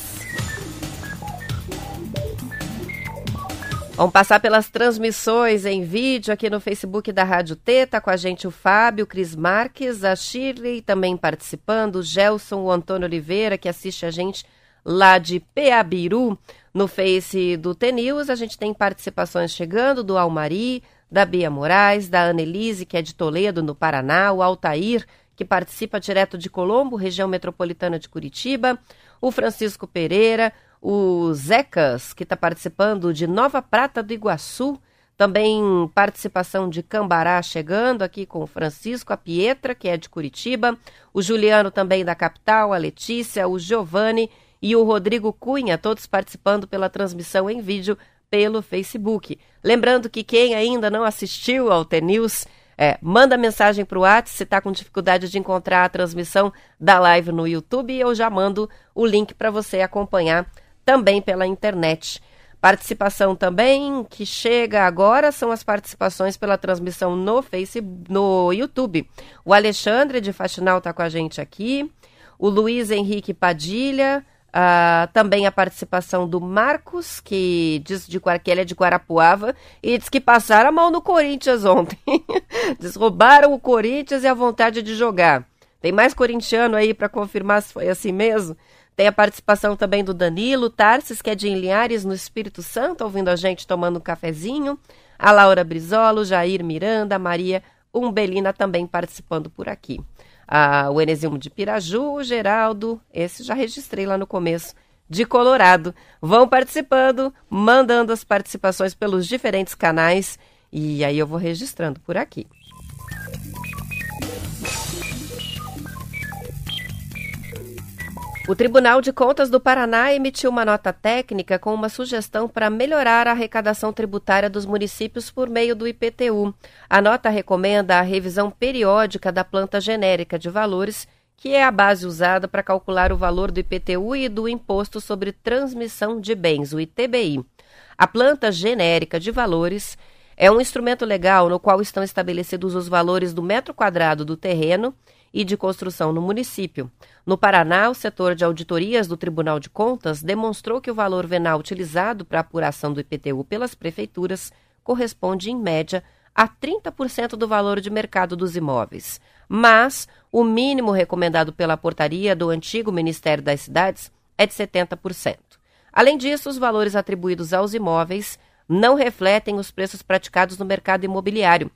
Vamos passar pelas transmissões em vídeo aqui no Facebook da Rádio T. Tá com a gente o Fábio, o Cris Marques, a Shirley também participando, o Gelson, o Antônio Oliveira, que assiste a gente lá de Peabiru, no Face do TNews. A gente tem participações chegando do Almari, da Bia Moraes, da Annelise, que é de Toledo, no Paraná, o Altair, que participa direto de Colombo, região metropolitana de Curitiba, o Francisco Pereira, o Zecas, que está participando de Nova Prata do Iguaçu, também participação de Cambará chegando aqui com o Francisco, a Pietra, que é de Curitiba, o Juliano também da capital, a Letícia, o Giovanni e o Rodrigo Cunha, todos participando pela transmissão em vídeo pelo Facebook. Lembrando que quem ainda não assistiu ao T-News, é, manda mensagem para o WhatsApp se está com dificuldade de encontrar a transmissão da live no YouTube eu já mando o link para você acompanhar também pela internet. Participação também que chega agora são as participações pela transmissão no Facebook, no YouTube. O Alexandre de Faxinal está com a gente aqui. O Luiz Henrique Padilha, Uh, também a participação do Marcos, que diz de, que ele é de Guarapuava, e diz que passaram a mão no Corinthians ontem. [LAUGHS] diz roubaram o Corinthians e a vontade de jogar. Tem mais corintiano aí para confirmar se foi assim mesmo? Tem a participação também do Danilo Tarsis, que é de Linhares, no Espírito Santo, ouvindo a gente tomando um cafezinho. A Laura Brizolo, Jair Miranda, Maria Umbelina também participando por aqui. Ah, o Enesilmo de Piraju, o Geraldo, esse já registrei lá no começo, de Colorado. Vão participando, mandando as participações pelos diferentes canais e aí eu vou registrando por aqui. O Tribunal de Contas do Paraná emitiu uma nota técnica com uma sugestão para melhorar a arrecadação tributária dos municípios por meio do IPTU. A nota recomenda a revisão periódica da planta genérica de valores, que é a base usada para calcular o valor do IPTU e do Imposto sobre Transmissão de Bens, o ITBI. A planta genérica de valores é um instrumento legal no qual estão estabelecidos os valores do metro quadrado do terreno e de construção no município. No Paraná, o setor de auditorias do Tribunal de Contas demonstrou que o valor venal utilizado para apuração do IPTU pelas prefeituras corresponde, em média, a 30% do valor de mercado dos imóveis. Mas o mínimo recomendado pela portaria do antigo Ministério das Cidades é de 70%. Além disso, os valores atribuídos aos imóveis não refletem os preços praticados no mercado imobiliário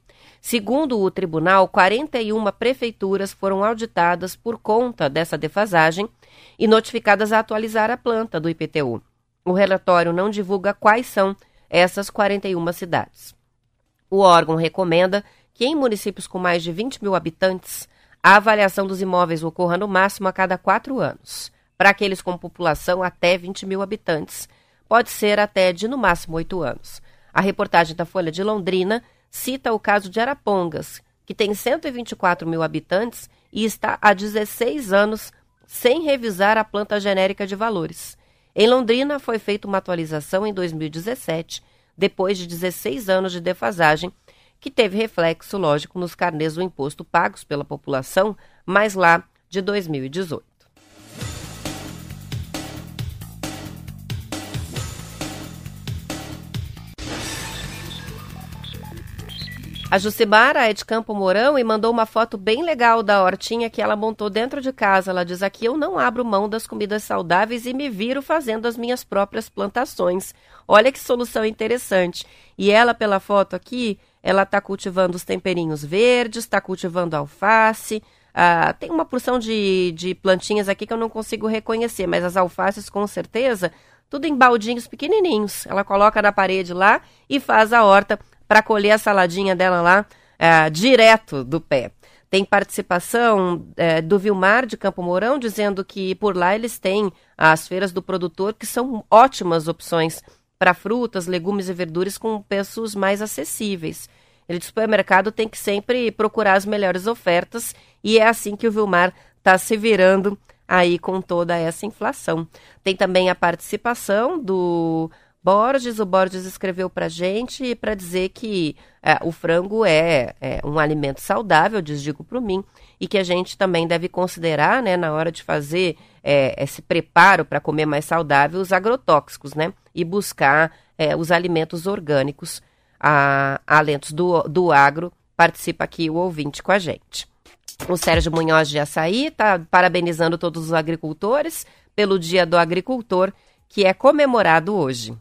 Segundo o tribunal, 41 prefeituras foram auditadas por conta dessa defasagem e notificadas a atualizar a planta do IPTU. O relatório não divulga quais são essas 41 cidades. O órgão recomenda que em municípios com mais de 20 mil habitantes, a avaliação dos imóveis ocorra no máximo a cada quatro anos. para aqueles com população até 20 mil habitantes. Pode ser até de no máximo oito anos. A reportagem da Folha de Londrina cita o caso de Arapongas, que tem 124 mil habitantes e está há 16 anos sem revisar a planta genérica de valores. Em Londrina, foi feita uma atualização em 2017, depois de 16 anos de defasagem, que teve reflexo, lógico, nos carnês do imposto pagos pela população, mas lá de 2018. A Jucimara é de Campo Mourão e mandou uma foto bem legal da hortinha que ela montou dentro de casa. Ela diz aqui: Eu não abro mão das comidas saudáveis e me viro fazendo as minhas próprias plantações. Olha que solução interessante. E ela, pela foto aqui, ela está cultivando os temperinhos verdes, está cultivando alface. Ah, tem uma porção de, de plantinhas aqui que eu não consigo reconhecer, mas as alfaces com certeza, tudo em baldinhos pequenininhos. Ela coloca na parede lá e faz a horta para colher a saladinha dela lá é, direto do pé. Tem participação é, do Vilmar de Campo Mourão, dizendo que por lá eles têm as feiras do produtor, que são ótimas opções para frutas, legumes e verduras com preços mais acessíveis. Ele diz que o supermercado tem que sempre procurar as melhores ofertas e é assim que o Vilmar está se virando aí com toda essa inflação. Tem também a participação do Borges, o Borges escreveu para gente para dizer que é, o frango é, é, um alimento saudável, diz digo para mim, e que a gente também deve considerar, né, na hora de fazer é, esse preparo para comer mais saudável, os agrotóxicos, né, e buscar é, os alimentos orgânicos, a, alentos do, do agro. Participa aqui o ouvinte com a gente. O Sérgio Munhoz de Açaí está parabenizando todos os agricultores pelo Dia do Agricultor, que é comemorado hoje.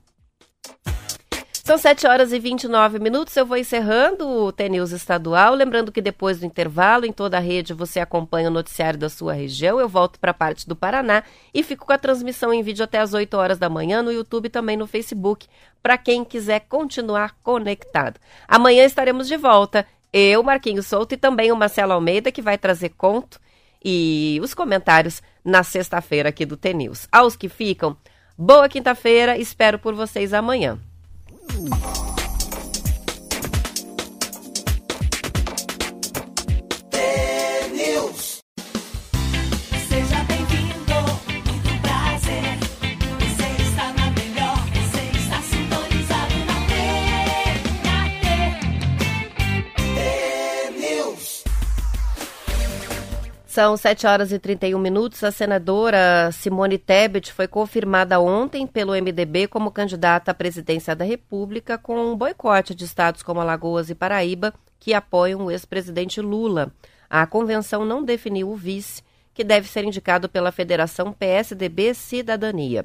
São 7 horas e 29 minutos. Eu vou encerrando o TNews estadual. Lembrando que depois do intervalo, em toda a rede, você acompanha o noticiário da sua região. Eu volto para a parte do Paraná e fico com a transmissão em vídeo até as 8 horas da manhã no YouTube e também no Facebook, para quem quiser continuar conectado. Amanhã estaremos de volta. Eu, Marquinhos Souto e também o Marcelo Almeida, que vai trazer conto e os comentários na sexta-feira aqui do TNews. Aos que ficam. Boa quinta-feira, espero por vocês amanhã. São 7 horas e 31 minutos. A senadora Simone Tebet foi confirmada ontem pelo MDB como candidata à presidência da República, com um boicote de estados como Alagoas e Paraíba, que apoiam o ex-presidente Lula. A convenção não definiu o vice, que deve ser indicado pela Federação PSDB Cidadania.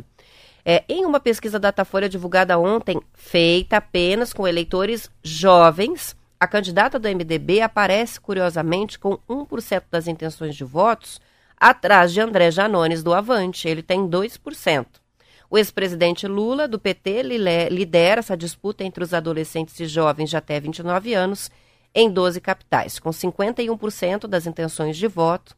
É, em uma pesquisa Datafolha divulgada ontem, feita apenas com eleitores jovens, a candidata do MDB aparece, curiosamente, com 1% das intenções de votos, atrás de André Janones do Avante. Ele tem 2%. O ex-presidente Lula, do PT, lidera essa disputa entre os adolescentes e jovens de até 29 anos em 12 capitais, com 51% das intenções de voto,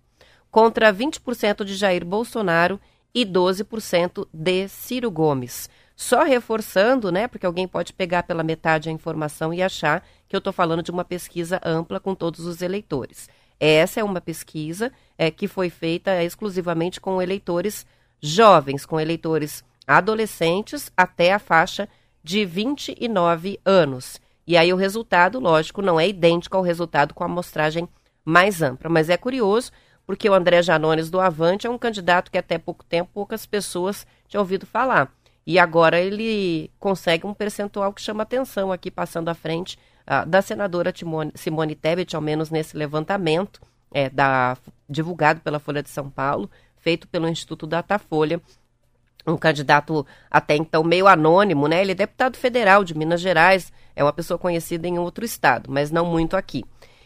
contra 20% de Jair Bolsonaro e 12% de Ciro Gomes. Só reforçando, né, porque alguém pode pegar pela metade a informação e achar que eu estou falando de uma pesquisa ampla com todos os eleitores. Essa é uma pesquisa é, que foi feita exclusivamente com eleitores jovens, com eleitores adolescentes até a faixa de 29 anos. E aí o resultado, lógico, não é idêntico ao resultado com a amostragem mais ampla. Mas é curioso, porque o André Janones do Avante é um candidato que até pouco tempo poucas pessoas tinham ouvido falar. E agora ele consegue um percentual que chama atenção aqui, passando à frente uh, da senadora Timone, Simone Tebet, ao menos nesse levantamento é, da, divulgado pela Folha de São Paulo, feito pelo Instituto Datafolha. Um candidato até então meio anônimo, né? Ele é deputado federal de Minas Gerais, é uma pessoa conhecida em outro estado, mas não muito aqui.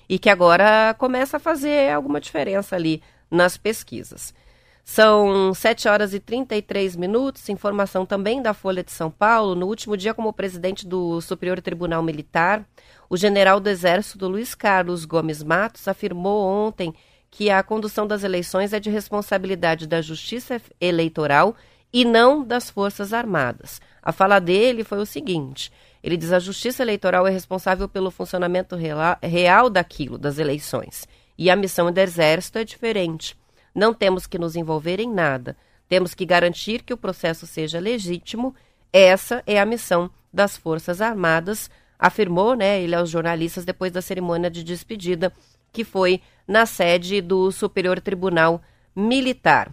E que agora começa a fazer alguma diferença ali nas pesquisas. São 7 horas e 33 minutos. Informação também da Folha de São Paulo. No último dia, como presidente do Superior Tribunal Militar, o general do Exército Luiz Carlos Gomes Matos afirmou ontem que a condução das eleições é de responsabilidade da Justiça Eleitoral e não das Forças Armadas. A fala dele foi o seguinte: ele diz a Justiça Eleitoral é responsável pelo funcionamento real daquilo, das eleições. E a missão do Exército é diferente. Não temos que nos envolver em nada. Temos que garantir que o processo seja legítimo. Essa é a missão das Forças Armadas, afirmou né, ele aos jornalistas depois da cerimônia de despedida, que foi na sede do Superior Tribunal Militar.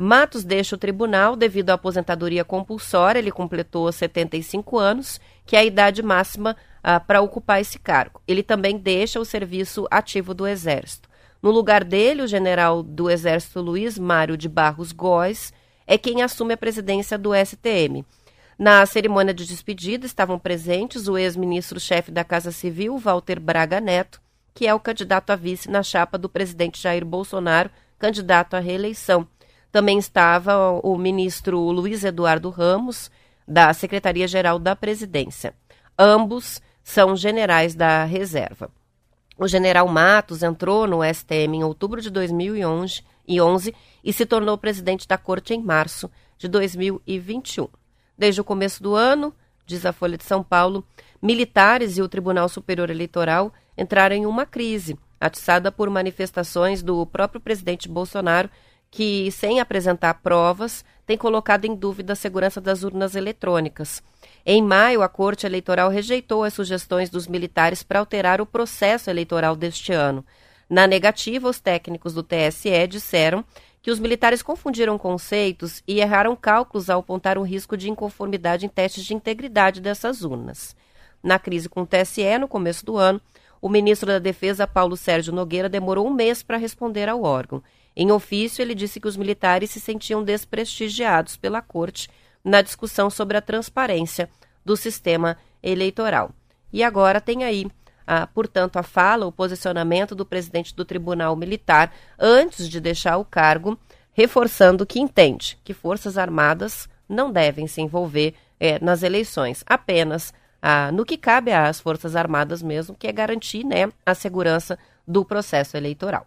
Matos deixa o tribunal devido à aposentadoria compulsória, ele completou 75 anos, que é a idade máxima ah, para ocupar esse cargo. Ele também deixa o serviço ativo do Exército. No lugar dele, o general do Exército Luiz Mário de Barros Góes é quem assume a presidência do STM. Na cerimônia de despedida estavam presentes o ex-ministro-chefe da Casa Civil, Walter Braga Neto, que é o candidato a vice na chapa do presidente Jair Bolsonaro, candidato à reeleição. Também estava o ministro Luiz Eduardo Ramos, da Secretaria-Geral da Presidência. Ambos são generais da reserva. O general Matos entrou no STM em outubro de 2011 e se tornou presidente da corte em março de 2021. Desde o começo do ano, diz a Folha de São Paulo, militares e o Tribunal Superior Eleitoral entraram em uma crise, atiçada por manifestações do próprio presidente Bolsonaro que, sem apresentar provas, tem colocado em dúvida a segurança das urnas eletrônicas. Em maio, a Corte Eleitoral rejeitou as sugestões dos militares para alterar o processo eleitoral deste ano. Na negativa, os técnicos do TSE disseram que os militares confundiram conceitos e erraram cálculos ao apontar um risco de inconformidade em testes de integridade dessas urnas. Na crise com o TSE, no começo do ano, o ministro da Defesa, Paulo Sérgio Nogueira, demorou um mês para responder ao órgão. Em ofício, ele disse que os militares se sentiam desprestigiados pela corte na discussão sobre a transparência do sistema eleitoral. E agora tem aí, portanto, a fala, o posicionamento do presidente do Tribunal Militar antes de deixar o cargo, reforçando que entende que Forças Armadas não devem se envolver eh, nas eleições, apenas ah, no que cabe às Forças Armadas mesmo, que é garantir né, a segurança do processo eleitoral.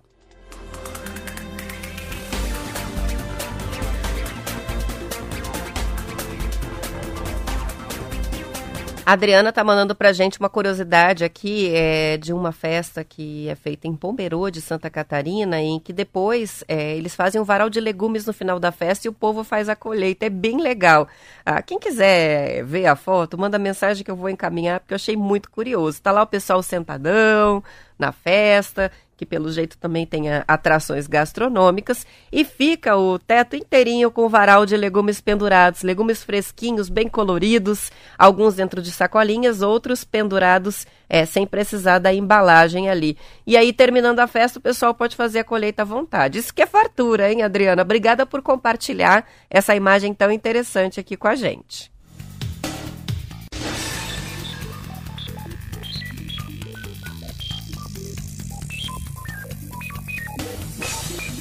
A Adriana tá mandando pra gente uma curiosidade aqui é, de uma festa que é feita em Pomberô, de Santa Catarina, em que depois é, eles fazem um varal de legumes no final da festa e o povo faz a colheita. É bem legal. Ah, quem quiser ver a foto, manda mensagem que eu vou encaminhar, porque eu achei muito curioso. Tá lá o pessoal sentadão na festa que pelo jeito também tem atrações gastronômicas, e fica o teto inteirinho com varal de legumes pendurados, legumes fresquinhos, bem coloridos, alguns dentro de sacolinhas, outros pendurados é, sem precisar da embalagem ali. E aí, terminando a festa, o pessoal pode fazer a colheita à vontade. Isso que é fartura, hein, Adriana? Obrigada por compartilhar essa imagem tão interessante aqui com a gente.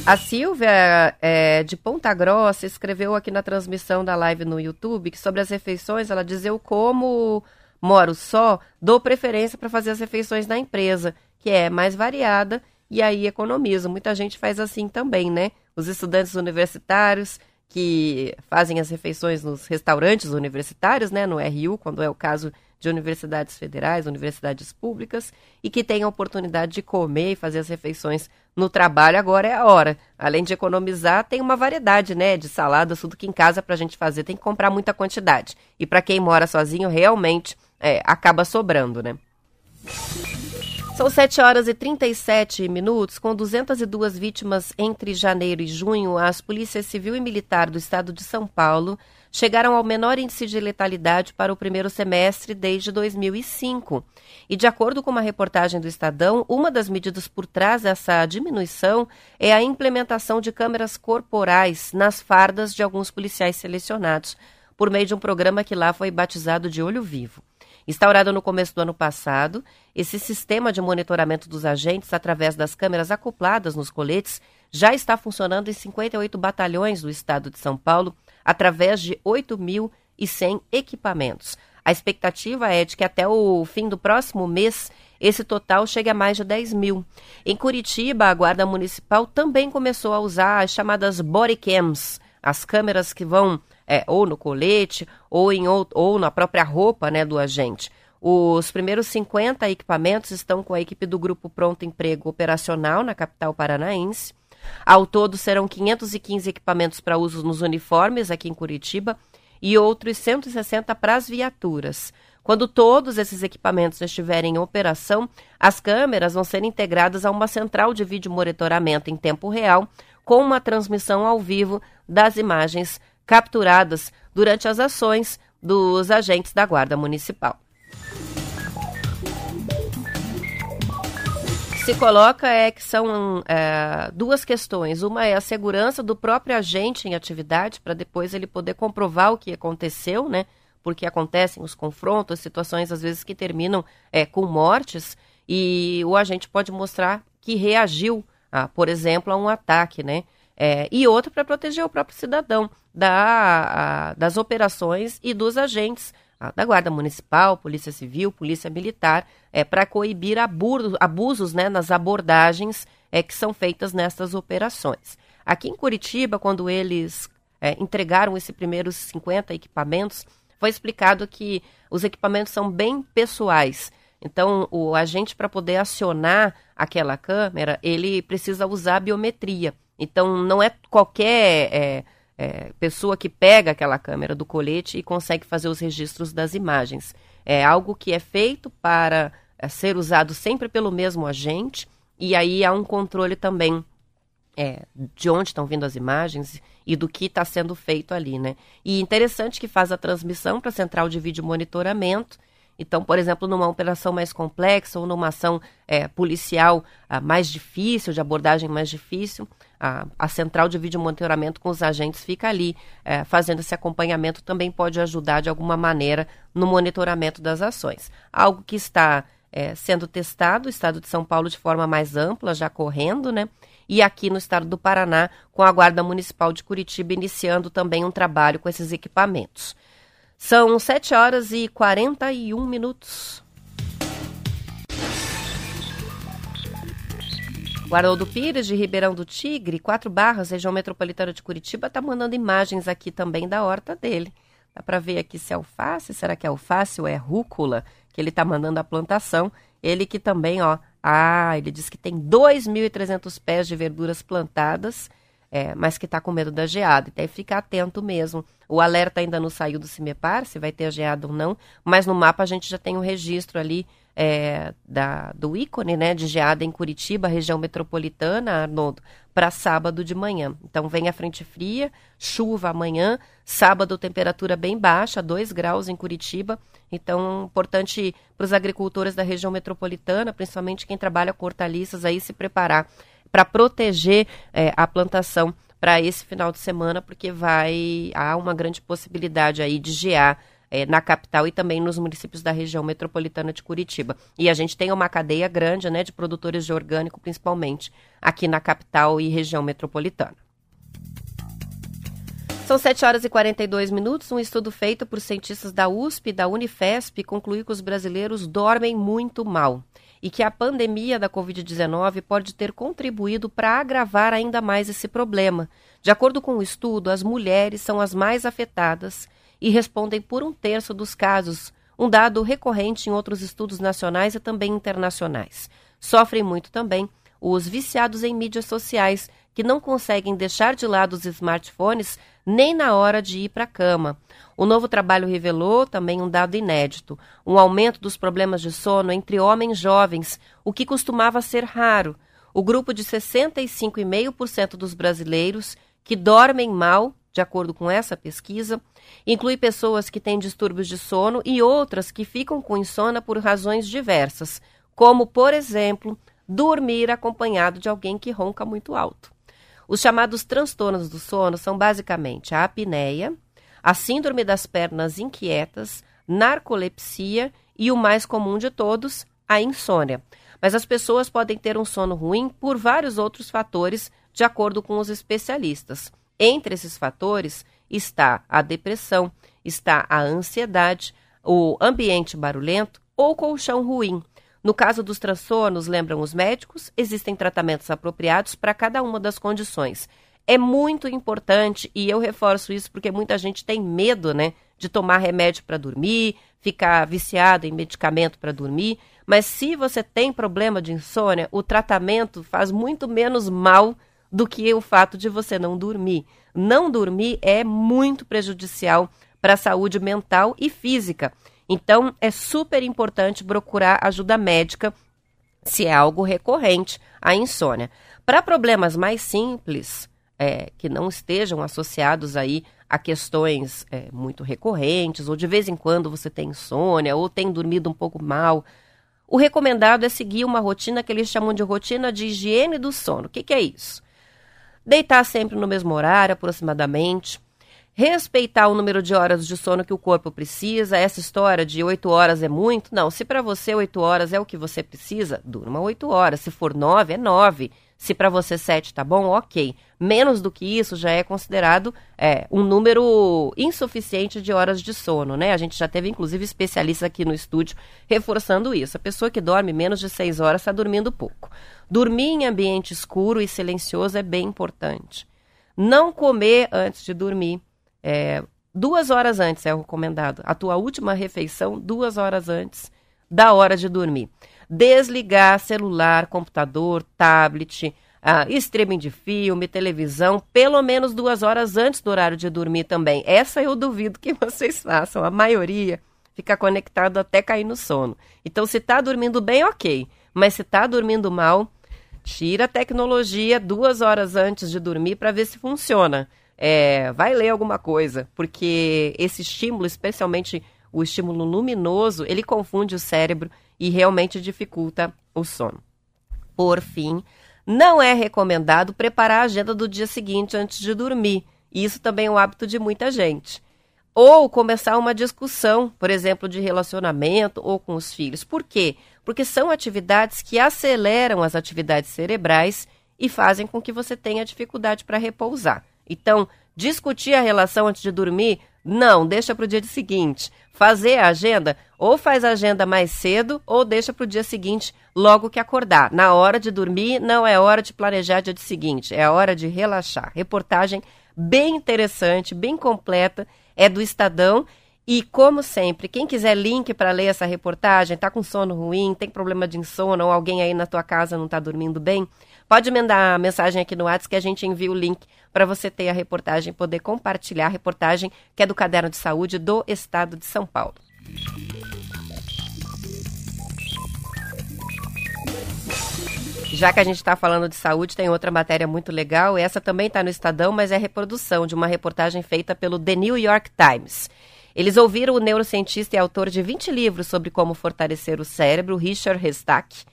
A Silvia, é, de Ponta Grossa, escreveu aqui na transmissão da live no YouTube que sobre as refeições, ela diz: Eu como moro só, dou preferência para fazer as refeições na empresa, que é mais variada e aí economizo. Muita gente faz assim também, né? Os estudantes universitários que fazem as refeições nos restaurantes universitários, né? No RU, quando é o caso de universidades federais, universidades públicas, e que têm a oportunidade de comer e fazer as refeições no trabalho, agora é a hora. Além de economizar, tem uma variedade, né, de saladas, tudo que em casa para a gente fazer tem que comprar muita quantidade. E para quem mora sozinho, realmente é, acaba sobrando, né? São 7 horas e 37 minutos. Com 202 vítimas entre janeiro e junho, as polícias civil e militar do estado de São Paulo chegaram ao menor índice de letalidade para o primeiro semestre desde 2005. E, de acordo com uma reportagem do Estadão, uma das medidas por trás dessa diminuição é a implementação de câmeras corporais nas fardas de alguns policiais selecionados, por meio de um programa que lá foi batizado de Olho Vivo. Instaurado no começo do ano passado, esse sistema de monitoramento dos agentes através das câmeras acopladas nos coletes já está funcionando em 58 batalhões do estado de São Paulo, através de 8.100 equipamentos. A expectativa é de que até o fim do próximo mês esse total chegue a mais de 10 mil. Em Curitiba, a Guarda Municipal também começou a usar as chamadas body cams, as câmeras que vão é, ou no colete ou, em, ou, ou na própria roupa né, do agente. Os primeiros 50 equipamentos estão com a equipe do Grupo Pronto Emprego Operacional na capital paranaense. Ao todo, serão 515 equipamentos para uso nos uniformes aqui em Curitiba e outros 160 para as viaturas. Quando todos esses equipamentos estiverem em operação, as câmeras vão ser integradas a uma central de vídeo monitoramento em tempo real, com uma transmissão ao vivo das imagens capturadas durante as ações dos agentes da Guarda Municipal. Se coloca é que são é, duas questões. Uma é a segurança do próprio agente em atividade, para depois ele poder comprovar o que aconteceu, né? Porque acontecem os confrontos, situações às vezes que terminam é, com mortes, e o agente pode mostrar que reagiu, a, por exemplo, a um ataque, né? É, e outra para proteger o próprio cidadão da, a, das operações e dos agentes da Guarda Municipal, Polícia Civil, Polícia Militar, é, para coibir abusos, abusos né, nas abordagens é, que são feitas nessas operações. Aqui em Curitiba, quando eles é, entregaram esses primeiros 50 equipamentos, foi explicado que os equipamentos são bem pessoais. Então, o agente, para poder acionar aquela câmera, ele precisa usar biometria. Então, não é qualquer é, pessoa que pega aquela câmera do colete e consegue fazer os registros das imagens. É algo que é feito para é, ser usado sempre pelo mesmo agente, e aí há um controle também é, de onde estão vindo as imagens e do que está sendo feito ali, né? E interessante que faz a transmissão para a central de vídeo monitoramento então, por exemplo, numa operação mais complexa ou numa ação é, policial ah, mais difícil, de abordagem mais difícil, a, a, central de vídeo monitoramento com os agentes fica ali é, fazendo esse acompanhamento, também pode ajudar de alguma maneira no monitoramento das ações. Algo que está é, sendo testado no estado de São Paulo de forma mais ampla, já correndo, né? E aqui no estado do Paraná, com a Guarda Municipal de Curitiba iniciando também um trabalho com esses equipamentos. São 7 horas e 41 minutos. Guaroldo Pires, de Ribeirão do Tigre, quatro barras, região metropolitana de Curitiba, está mandando imagens aqui também da horta dele. Dá para ver aqui se é alface, será que é alface ou é rúcula que ele está mandando a plantação. Ele que também, ó, ah, ele diz que tem 2.300 pés de verduras plantadas é, mas que está com medo da geada. Então, fica atento mesmo. O alerta ainda não saiu do CIMEPAR, se vai ter geada ou não, mas no mapa a gente já tem o um registro ali é, da, do ícone né, de geada em Curitiba, região metropolitana, Arnoldo, para sábado de manhã. Então vem a frente fria, chuva amanhã, sábado temperatura bem baixa, 2 graus em Curitiba. Então, importante para os agricultores da região metropolitana, principalmente quem trabalha com hortaliças, aí se preparar para proteger é, a plantação para esse final de semana, porque vai há uma grande possibilidade aí de gear é, na capital e também nos municípios da região metropolitana de Curitiba. E a gente tem uma cadeia grande, né, de produtores de orgânico, principalmente aqui na capital e região metropolitana. São 7 horas e 42 minutos. Um estudo feito por cientistas da USP e da Unifesp concluiu que os brasileiros dormem muito mal e que a pandemia da Covid-19 pode ter contribuído para agravar ainda mais esse problema. De acordo com o estudo, as mulheres são as mais afetadas e respondem por um terço dos casos, um dado recorrente em outros estudos nacionais e também internacionais. Sofrem muito também os viciados em mídias sociais, que não conseguem deixar de lado os smartphones nem na hora de ir para a cama. O novo trabalho revelou também um dado inédito: um aumento dos problemas de sono entre homens jovens, o que costumava ser raro. O grupo de 65,5% dos brasileiros que dormem mal, de acordo com essa pesquisa, inclui pessoas que têm distúrbios de sono e outras que ficam com insônia por razões diversas, como, por exemplo, dormir acompanhado de alguém que ronca muito alto. Os chamados transtornos do sono são basicamente a apneia, a síndrome das pernas inquietas, narcolepsia e o mais comum de todos, a insônia. Mas as pessoas podem ter um sono ruim por vários outros fatores, de acordo com os especialistas. Entre esses fatores está a depressão, está a ansiedade, o ambiente barulhento ou colchão ruim. No caso dos transtornos, lembram os médicos, existem tratamentos apropriados para cada uma das condições. É muito importante, e eu reforço isso porque muita gente tem medo, né, de tomar remédio para dormir, ficar viciado em medicamento para dormir, mas se você tem problema de insônia, o tratamento faz muito menos mal do que o fato de você não dormir. Não dormir é muito prejudicial para a saúde mental e física. Então, é super importante procurar ajuda médica se é algo recorrente a insônia. Para problemas mais simples, é, que não estejam associados aí a questões é, muito recorrentes, ou de vez em quando você tem insônia, ou tem dormido um pouco mal, o recomendado é seguir uma rotina que eles chamam de rotina de higiene do sono. O que, que é isso? Deitar sempre no mesmo horário, aproximadamente respeitar o número de horas de sono que o corpo precisa. Essa história de oito horas é muito? Não. Se para você oito horas é o que você precisa, durma oito horas. Se for nove, é nove. Se para você sete tá bom, ok. Menos do que isso já é considerado é, um número insuficiente de horas de sono, né? A gente já teve, inclusive, especialistas aqui no estúdio reforçando isso. A pessoa que dorme menos de seis horas está dormindo pouco. Dormir em ambiente escuro e silencioso é bem importante. Não comer antes de dormir é, duas horas antes é recomendado. A tua última refeição, duas horas antes da hora de dormir. Desligar celular, computador, tablet, ah, streaming de filme, televisão, pelo menos duas horas antes do horário de dormir também. Essa eu duvido que [LAUGHS] vocês façam. A maioria fica conectado até cair no sono. Então, se está dormindo bem, ok. Mas se está dormindo mal, tira a tecnologia duas horas antes de dormir para ver se funciona é, vai ler alguma coisa, porque esse estímulo, especialmente o estímulo luminoso, ele confunde o cérebro e realmente dificulta o sono. Por fim, não é recomendado preparar a agenda do dia seguinte antes de dormir. Isso também é um hábito de muita gente. Ou começar uma discussão, por exemplo, de relacionamento ou com os filhos. Por quê? Porque são atividades que aceleram as atividades cerebrais e fazem com que você tenha dificuldade para repousar. Então, discutir a relação antes de dormir, não, deixa para o dia seguinte. Fazer a agenda, ou faz a agenda mais cedo, ou deixa para o dia seguinte, logo que acordar. Na hora de dormir, não é hora de planejar dia seguinte, é hora de relaxar. Reportagem bem interessante, bem completa, é do Estadão. E como sempre, quem quiser link para ler essa reportagem, está com sono ruim, tem problema de insônia ou alguém aí na tua casa não está dormindo bem, Pode mandar a mensagem aqui no WhatsApp que a gente envia o link para você ter a reportagem, poder compartilhar a reportagem que é do Caderno de Saúde do Estado de São Paulo. Já que a gente está falando de saúde, tem outra matéria muito legal. Essa também está no Estadão, mas é reprodução de uma reportagem feita pelo The New York Times. Eles ouviram o neurocientista e autor de 20 livros sobre como fortalecer o cérebro, Richard Restack,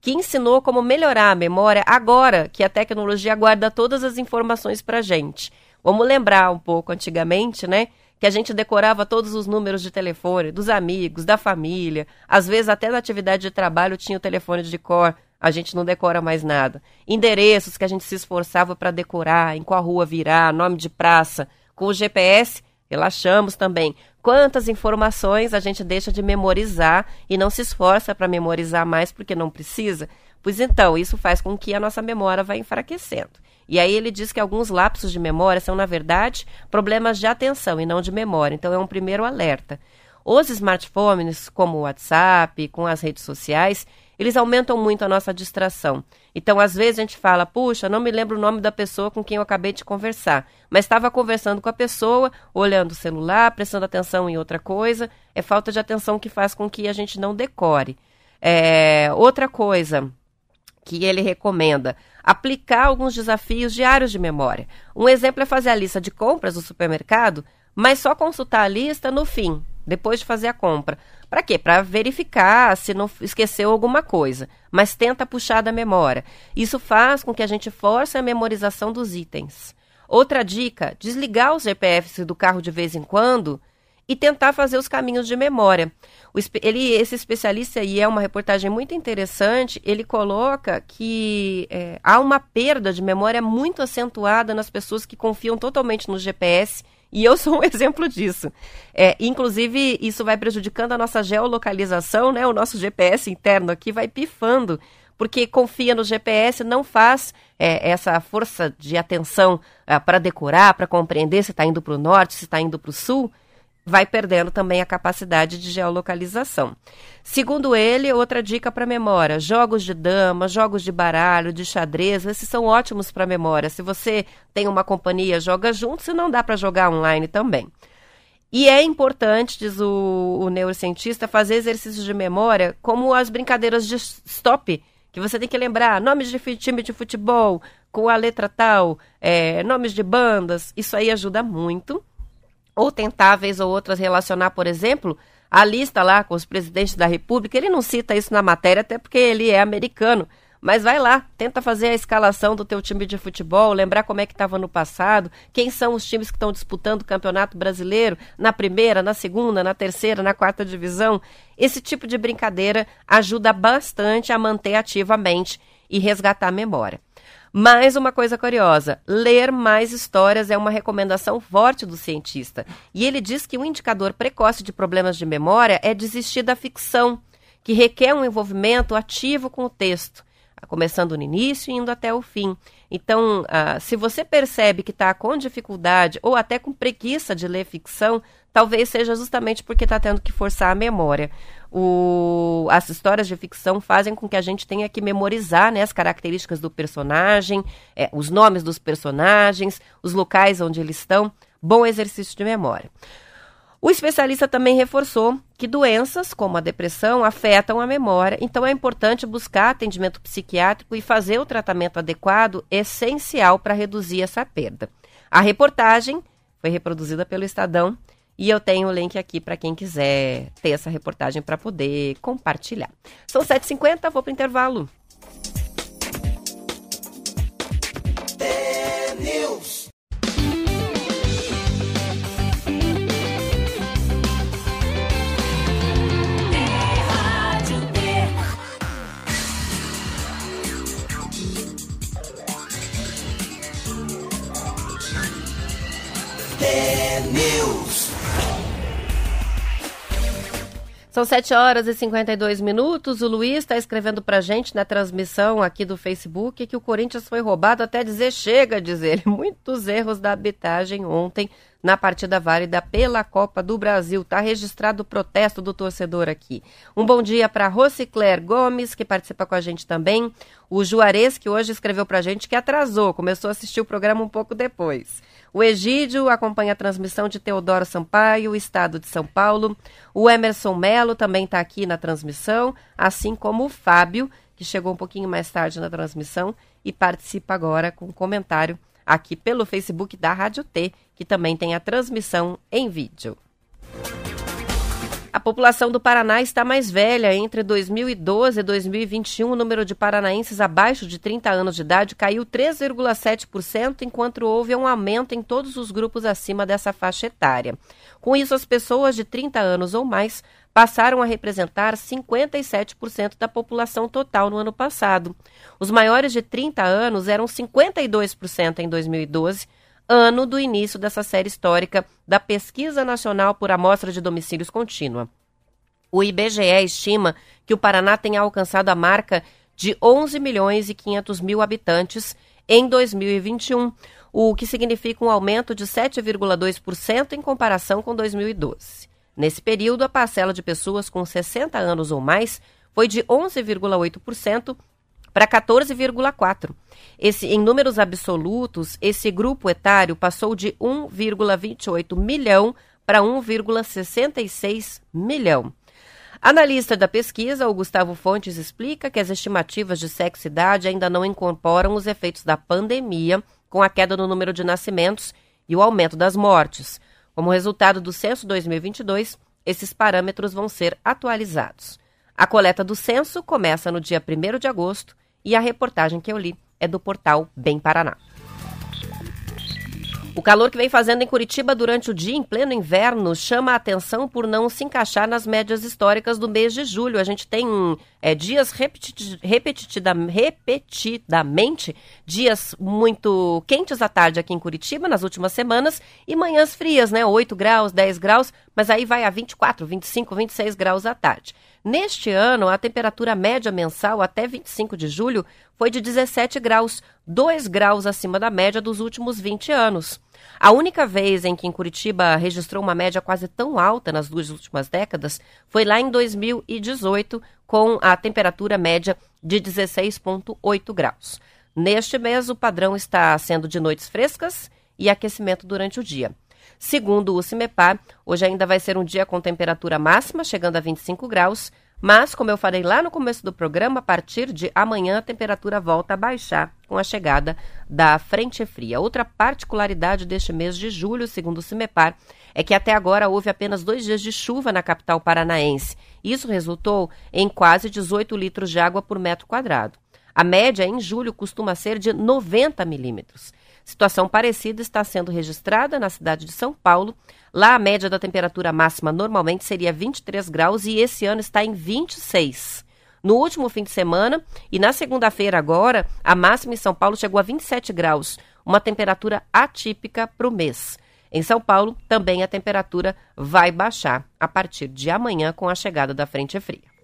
que ensinou como melhorar a memória agora que a tecnologia guarda todas as informações para gente. Vamos lembrar um pouco antigamente, né? Que a gente decorava todos os números de telefone dos amigos, da família, às vezes até na atividade de trabalho tinha o telefone de cor. A gente não decora mais nada. Endereços que a gente se esforçava para decorar, em qual rua virar, nome de praça. Com o GPS, relaxamos também. Quantas informações a gente deixa de memorizar e não se esforça para memorizar mais porque não precisa? Pois então, isso faz com que a nossa memória vá enfraquecendo. E aí ele diz que alguns lapsos de memória são, na verdade, problemas de atenção e não de memória. Então é um primeiro alerta. Os smartphones, como o WhatsApp, com as redes sociais, eles aumentam muito a nossa distração. Então, às vezes a gente fala, puxa, não me lembro o nome da pessoa com quem eu acabei de conversar, mas estava conversando com a pessoa, olhando o celular, prestando atenção em outra coisa. É falta de atenção que faz com que a gente não decore. É, outra coisa que ele recomenda, aplicar alguns desafios diários de memória. Um exemplo é fazer a lista de compras do supermercado, mas só consultar a lista no fim, depois de fazer a compra. Para quê? Para verificar se não esqueceu alguma coisa, mas tenta puxar da memória. Isso faz com que a gente force a memorização dos itens. Outra dica: desligar os GPS do carro de vez em quando e tentar fazer os caminhos de memória. ele, esse especialista, e é uma reportagem muito interessante, ele coloca que é, há uma perda de memória muito acentuada nas pessoas que confiam totalmente no GPS E eu sou um [LAUGHS] exemplo disso. É, inclusive, isso vai prejudicando a nossa geolocalização, né? O nosso GPS interno aqui vai pifando, porque confia no GPS, não faz é, essa força de atenção é, para decorar, para compreender se está indo para o norte, se está indo para o sul vai perdendo também a capacidade de geolocalização. Segundo ele, outra dica para memória: jogos de dama, jogos de baralho, de xadrez, esses são ótimos para memória. Se você tem uma companhia, joga junto, se não dá para jogar online também. E é importante, diz o, o neurocientista, fazer exercícios de memória como as brincadeiras de stop, que você tem que lembrar nomes de time de futebol com a letra tal, é, nomes de bandas. Isso aí ajuda muito ou tentar, vez ou outras, relacionar, por exemplo, a lista lá com os presidentes da República. Ele não cita isso na matéria, até porque ele é americano. Mas vai lá, tenta fazer a escalação do teu time de futebol, lembrar como é que estava no passado, quem são os times que estão disputando o Campeonato Brasileiro na primeira, na segunda, na terceira, na quarta divisão. Esse tipo de brincadeira ajuda bastante a manter ativa a mente e resgatar a memória. Mais uma coisa curiosa: ler mais histórias é uma recomendação forte do cientista. E ele diz que um indicador precoce de problemas de memória é desistir da ficção, que requer um envolvimento ativo com o texto, começando no início e indo até o fim. Então, uh, se você percebe que está com dificuldade ou até com preguiça de ler ficção, talvez seja justamente porque está tendo que forçar a memória. O, as histórias de ficção fazem com que a gente tenha que memorizar né, as características do personagem, é, os nomes dos personagens, os locais onde eles estão. Bom exercício de memória. O especialista também reforçou que doenças como a depressão afetam a memória, então é importante buscar atendimento psiquiátrico e fazer o tratamento adequado, essencial para reduzir essa perda. A reportagem foi reproduzida pelo Estadão e eu tenho o link aqui para quem quiser ter essa reportagem para poder compartilhar. São 7h50, vou para intervalo. São 7 horas e 52 minutos. O Luiz está escrevendo para gente na transmissão aqui do Facebook que o Corinthians foi roubado até dizer chega, diz ele. [LAUGHS] Muitos erros da habitagem ontem na partida válida pela Copa do Brasil. Está registrado o protesto do torcedor aqui. Um bom dia para Rocicler Gomes, que participa com a gente também. O Juarez, que hoje escreveu para gente que atrasou, começou a assistir o programa um pouco depois. O Egídio acompanha a transmissão de Teodoro Sampaio, Estado de São Paulo. O Emerson Melo também está aqui na transmissão, assim como o Fábio, que chegou um pouquinho mais tarde na transmissão e participa agora com um comentário aqui pelo Facebook da Rádio T, que também tem a transmissão em vídeo. População do Paraná está mais velha. Entre 2012 e 2021, o número de paranaenses abaixo de 30 anos de idade caiu 3,7%, enquanto houve um aumento em todos os grupos acima dessa faixa etária. Com isso, as pessoas de 30 anos ou mais passaram a representar 57% da população total no ano passado. Os maiores de 30 anos eram 52% em 2012 ano do início dessa série histórica da Pesquisa Nacional por Amostra de Domicílios Contínua. O IBGE estima que o Paraná tenha alcançado a marca de 11 milhões e 500 mil habitantes em 2021, o que significa um aumento de 7,2% em comparação com 2012. Nesse período, a parcela de pessoas com 60 anos ou mais foi de 11,8% para 14,4. Esse em números absolutos, esse grupo etário passou de 1,28 milhão para 1,66 milhão. Analista da pesquisa, o Gustavo Fontes explica que as estimativas de sexo e idade ainda não incorporam os efeitos da pandemia, com a queda no número de nascimentos e o aumento das mortes. Como resultado do censo 2022, esses parâmetros vão ser atualizados. A coleta do censo começa no dia 1 de agosto e a reportagem que eu li é do portal Bem Paraná. O calor que vem fazendo em Curitiba durante o dia, em pleno inverno, chama a atenção por não se encaixar nas médias históricas do mês de julho. A gente tem é, dias repetida, repetidamente, dias muito quentes à tarde aqui em Curitiba nas últimas semanas e manhãs frias, né? 8 graus, 10 graus, mas aí vai a 24, 25, 26 graus à tarde. Neste ano, a temperatura média mensal até 25 de julho foi de 17 graus, 2 graus acima da média dos últimos 20 anos. A única vez em que em Curitiba registrou uma média quase tão alta nas duas últimas décadas foi lá em 2018, com a temperatura média de 16,8 graus. Neste mês, o padrão está sendo de noites frescas e aquecimento durante o dia. Segundo o CIMEPAR, hoje ainda vai ser um dia com temperatura máxima, chegando a 25 graus, mas, como eu falei lá no começo do programa, a partir de amanhã a temperatura volta a baixar com a chegada da frente fria. Outra particularidade deste mês de julho, segundo o CIMEPAR, é que até agora houve apenas dois dias de chuva na capital paranaense. Isso resultou em quase 18 litros de água por metro quadrado. A média em julho costuma ser de 90 milímetros. Situação parecida está sendo registrada na cidade de São Paulo. Lá a média da temperatura máxima normalmente seria 23 graus e esse ano está em 26. No último fim de semana e na segunda-feira agora, a máxima em São Paulo chegou a 27 graus, uma temperatura atípica para o mês. Em São Paulo, também a temperatura vai baixar a partir de amanhã com a chegada da frente fria.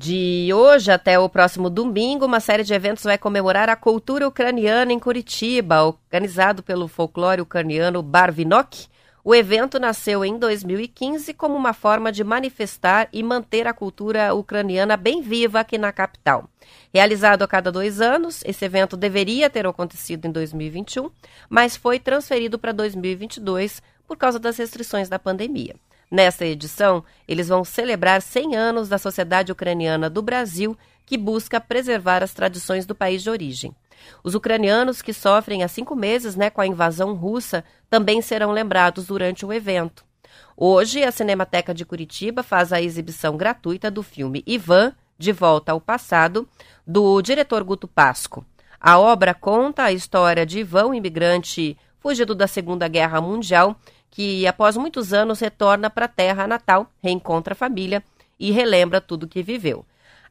De hoje até o próximo domingo, uma série de eventos vai comemorar a cultura ucraniana em Curitiba, organizado pelo folclore ucraniano Barvinok. O evento nasceu em 2015 como uma forma de manifestar e manter a cultura ucraniana bem viva aqui na capital. Realizado a cada dois anos, esse evento deveria ter acontecido em 2021, mas foi transferido para 2022 por causa das restrições da pandemia. Nesta edição, eles vão celebrar 100 anos da Sociedade Ucraniana do Brasil, que busca preservar as tradições do país de origem. Os ucranianos que sofrem há cinco meses né, com a invasão russa também serão lembrados durante o evento. Hoje, a Cinemateca de Curitiba faz a exibição gratuita do filme Ivan, De Volta ao Passado, do diretor Guto Pasco. A obra conta a história de Ivan, imigrante fugido da Segunda Guerra Mundial, que após muitos anos retorna para a terra natal, reencontra a família e relembra tudo o que viveu.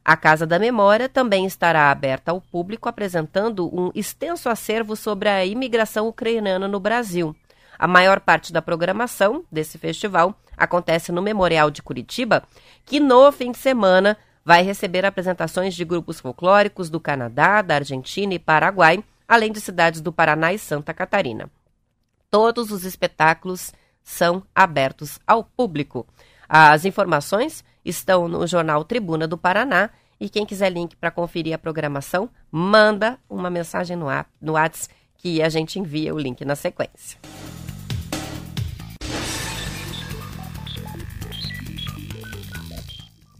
A Casa da Memória também estará aberta ao público, apresentando um extenso acervo sobre a imigração ucraniana no Brasil. A maior parte da programação desse festival acontece no Memorial de Curitiba, que no fim de semana vai receber apresentações de grupos folclóricos do Canadá, da Argentina e Paraguai, além de cidades do Paraná e Santa Catarina. Todos os espetáculos são abertos ao público. As informações estão no jornal Tribuna do Paraná e quem quiser link para conferir a programação, manda uma mensagem no, no WhatsApp que a gente envia o link na sequência.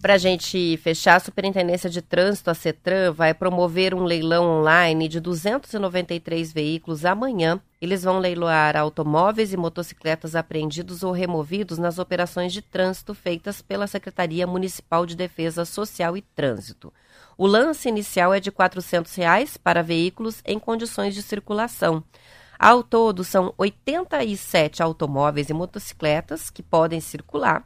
Para a gente fechar, a Superintendência de Trânsito, a CETRAN, vai promover um leilão online de 293 veículos amanhã. Eles vão leiloar automóveis e motocicletas apreendidos ou removidos nas operações de trânsito feitas pela Secretaria Municipal de Defesa Social e Trânsito. O lance inicial é de 400 reais para veículos em condições de circulação. Ao todo, são 87 automóveis e motocicletas que podem circular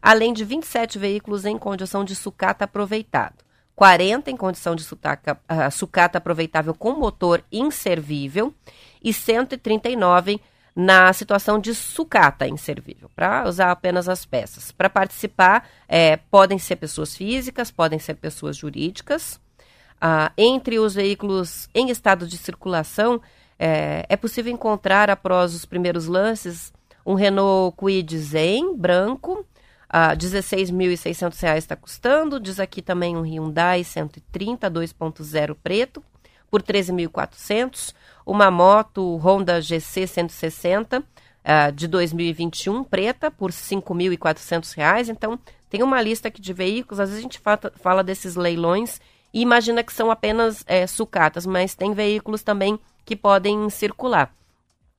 além de 27 veículos em condição de sucata aproveitado, 40 em condição de uh, sucata aproveitável com motor inservível e 139 na situação de sucata inservível, para usar apenas as peças. Para participar, é, podem ser pessoas físicas, podem ser pessoas jurídicas. Ah, entre os veículos em estado de circulação, é, é possível encontrar, após os primeiros lances, um Renault Kwid Zen branco, R$ 16.600 está custando. Diz aqui também um Hyundai 130 2.0 preto por 13.400. Uma moto Honda GC 160 uh, de 2021 preta por R$ 5.400. Então, tem uma lista aqui de veículos. Às vezes a gente fala, fala desses leilões e imagina que são apenas é, sucatas, mas tem veículos também que podem circular.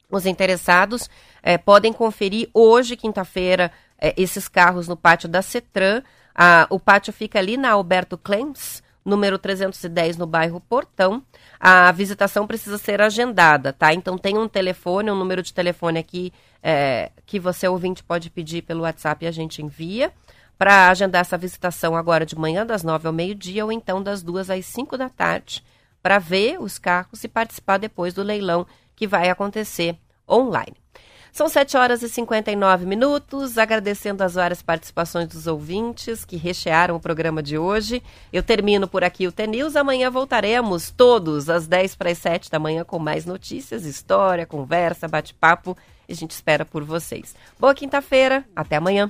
Os interessados é, podem conferir hoje, quinta-feira, é, esses carros no pátio da Cetran. Ah, o pátio fica ali na Alberto Clems, número 310, no bairro Portão. A visitação precisa ser agendada, tá? Então tem um telefone, um número de telefone aqui é, que você ouvinte pode pedir pelo WhatsApp e a gente envia para agendar essa visitação agora de manhã, das nove ao meio-dia, ou então das duas às cinco da tarde, para ver os carros e participar depois do leilão que vai acontecer online. São 7 horas e 59 minutos, agradecendo as várias participações dos ouvintes que rechearam o programa de hoje. Eu termino por aqui o TNews. Amanhã voltaremos todos às 10 para as 7 da manhã com mais notícias, história, conversa, bate-papo. E a gente espera por vocês. Boa quinta-feira, até amanhã.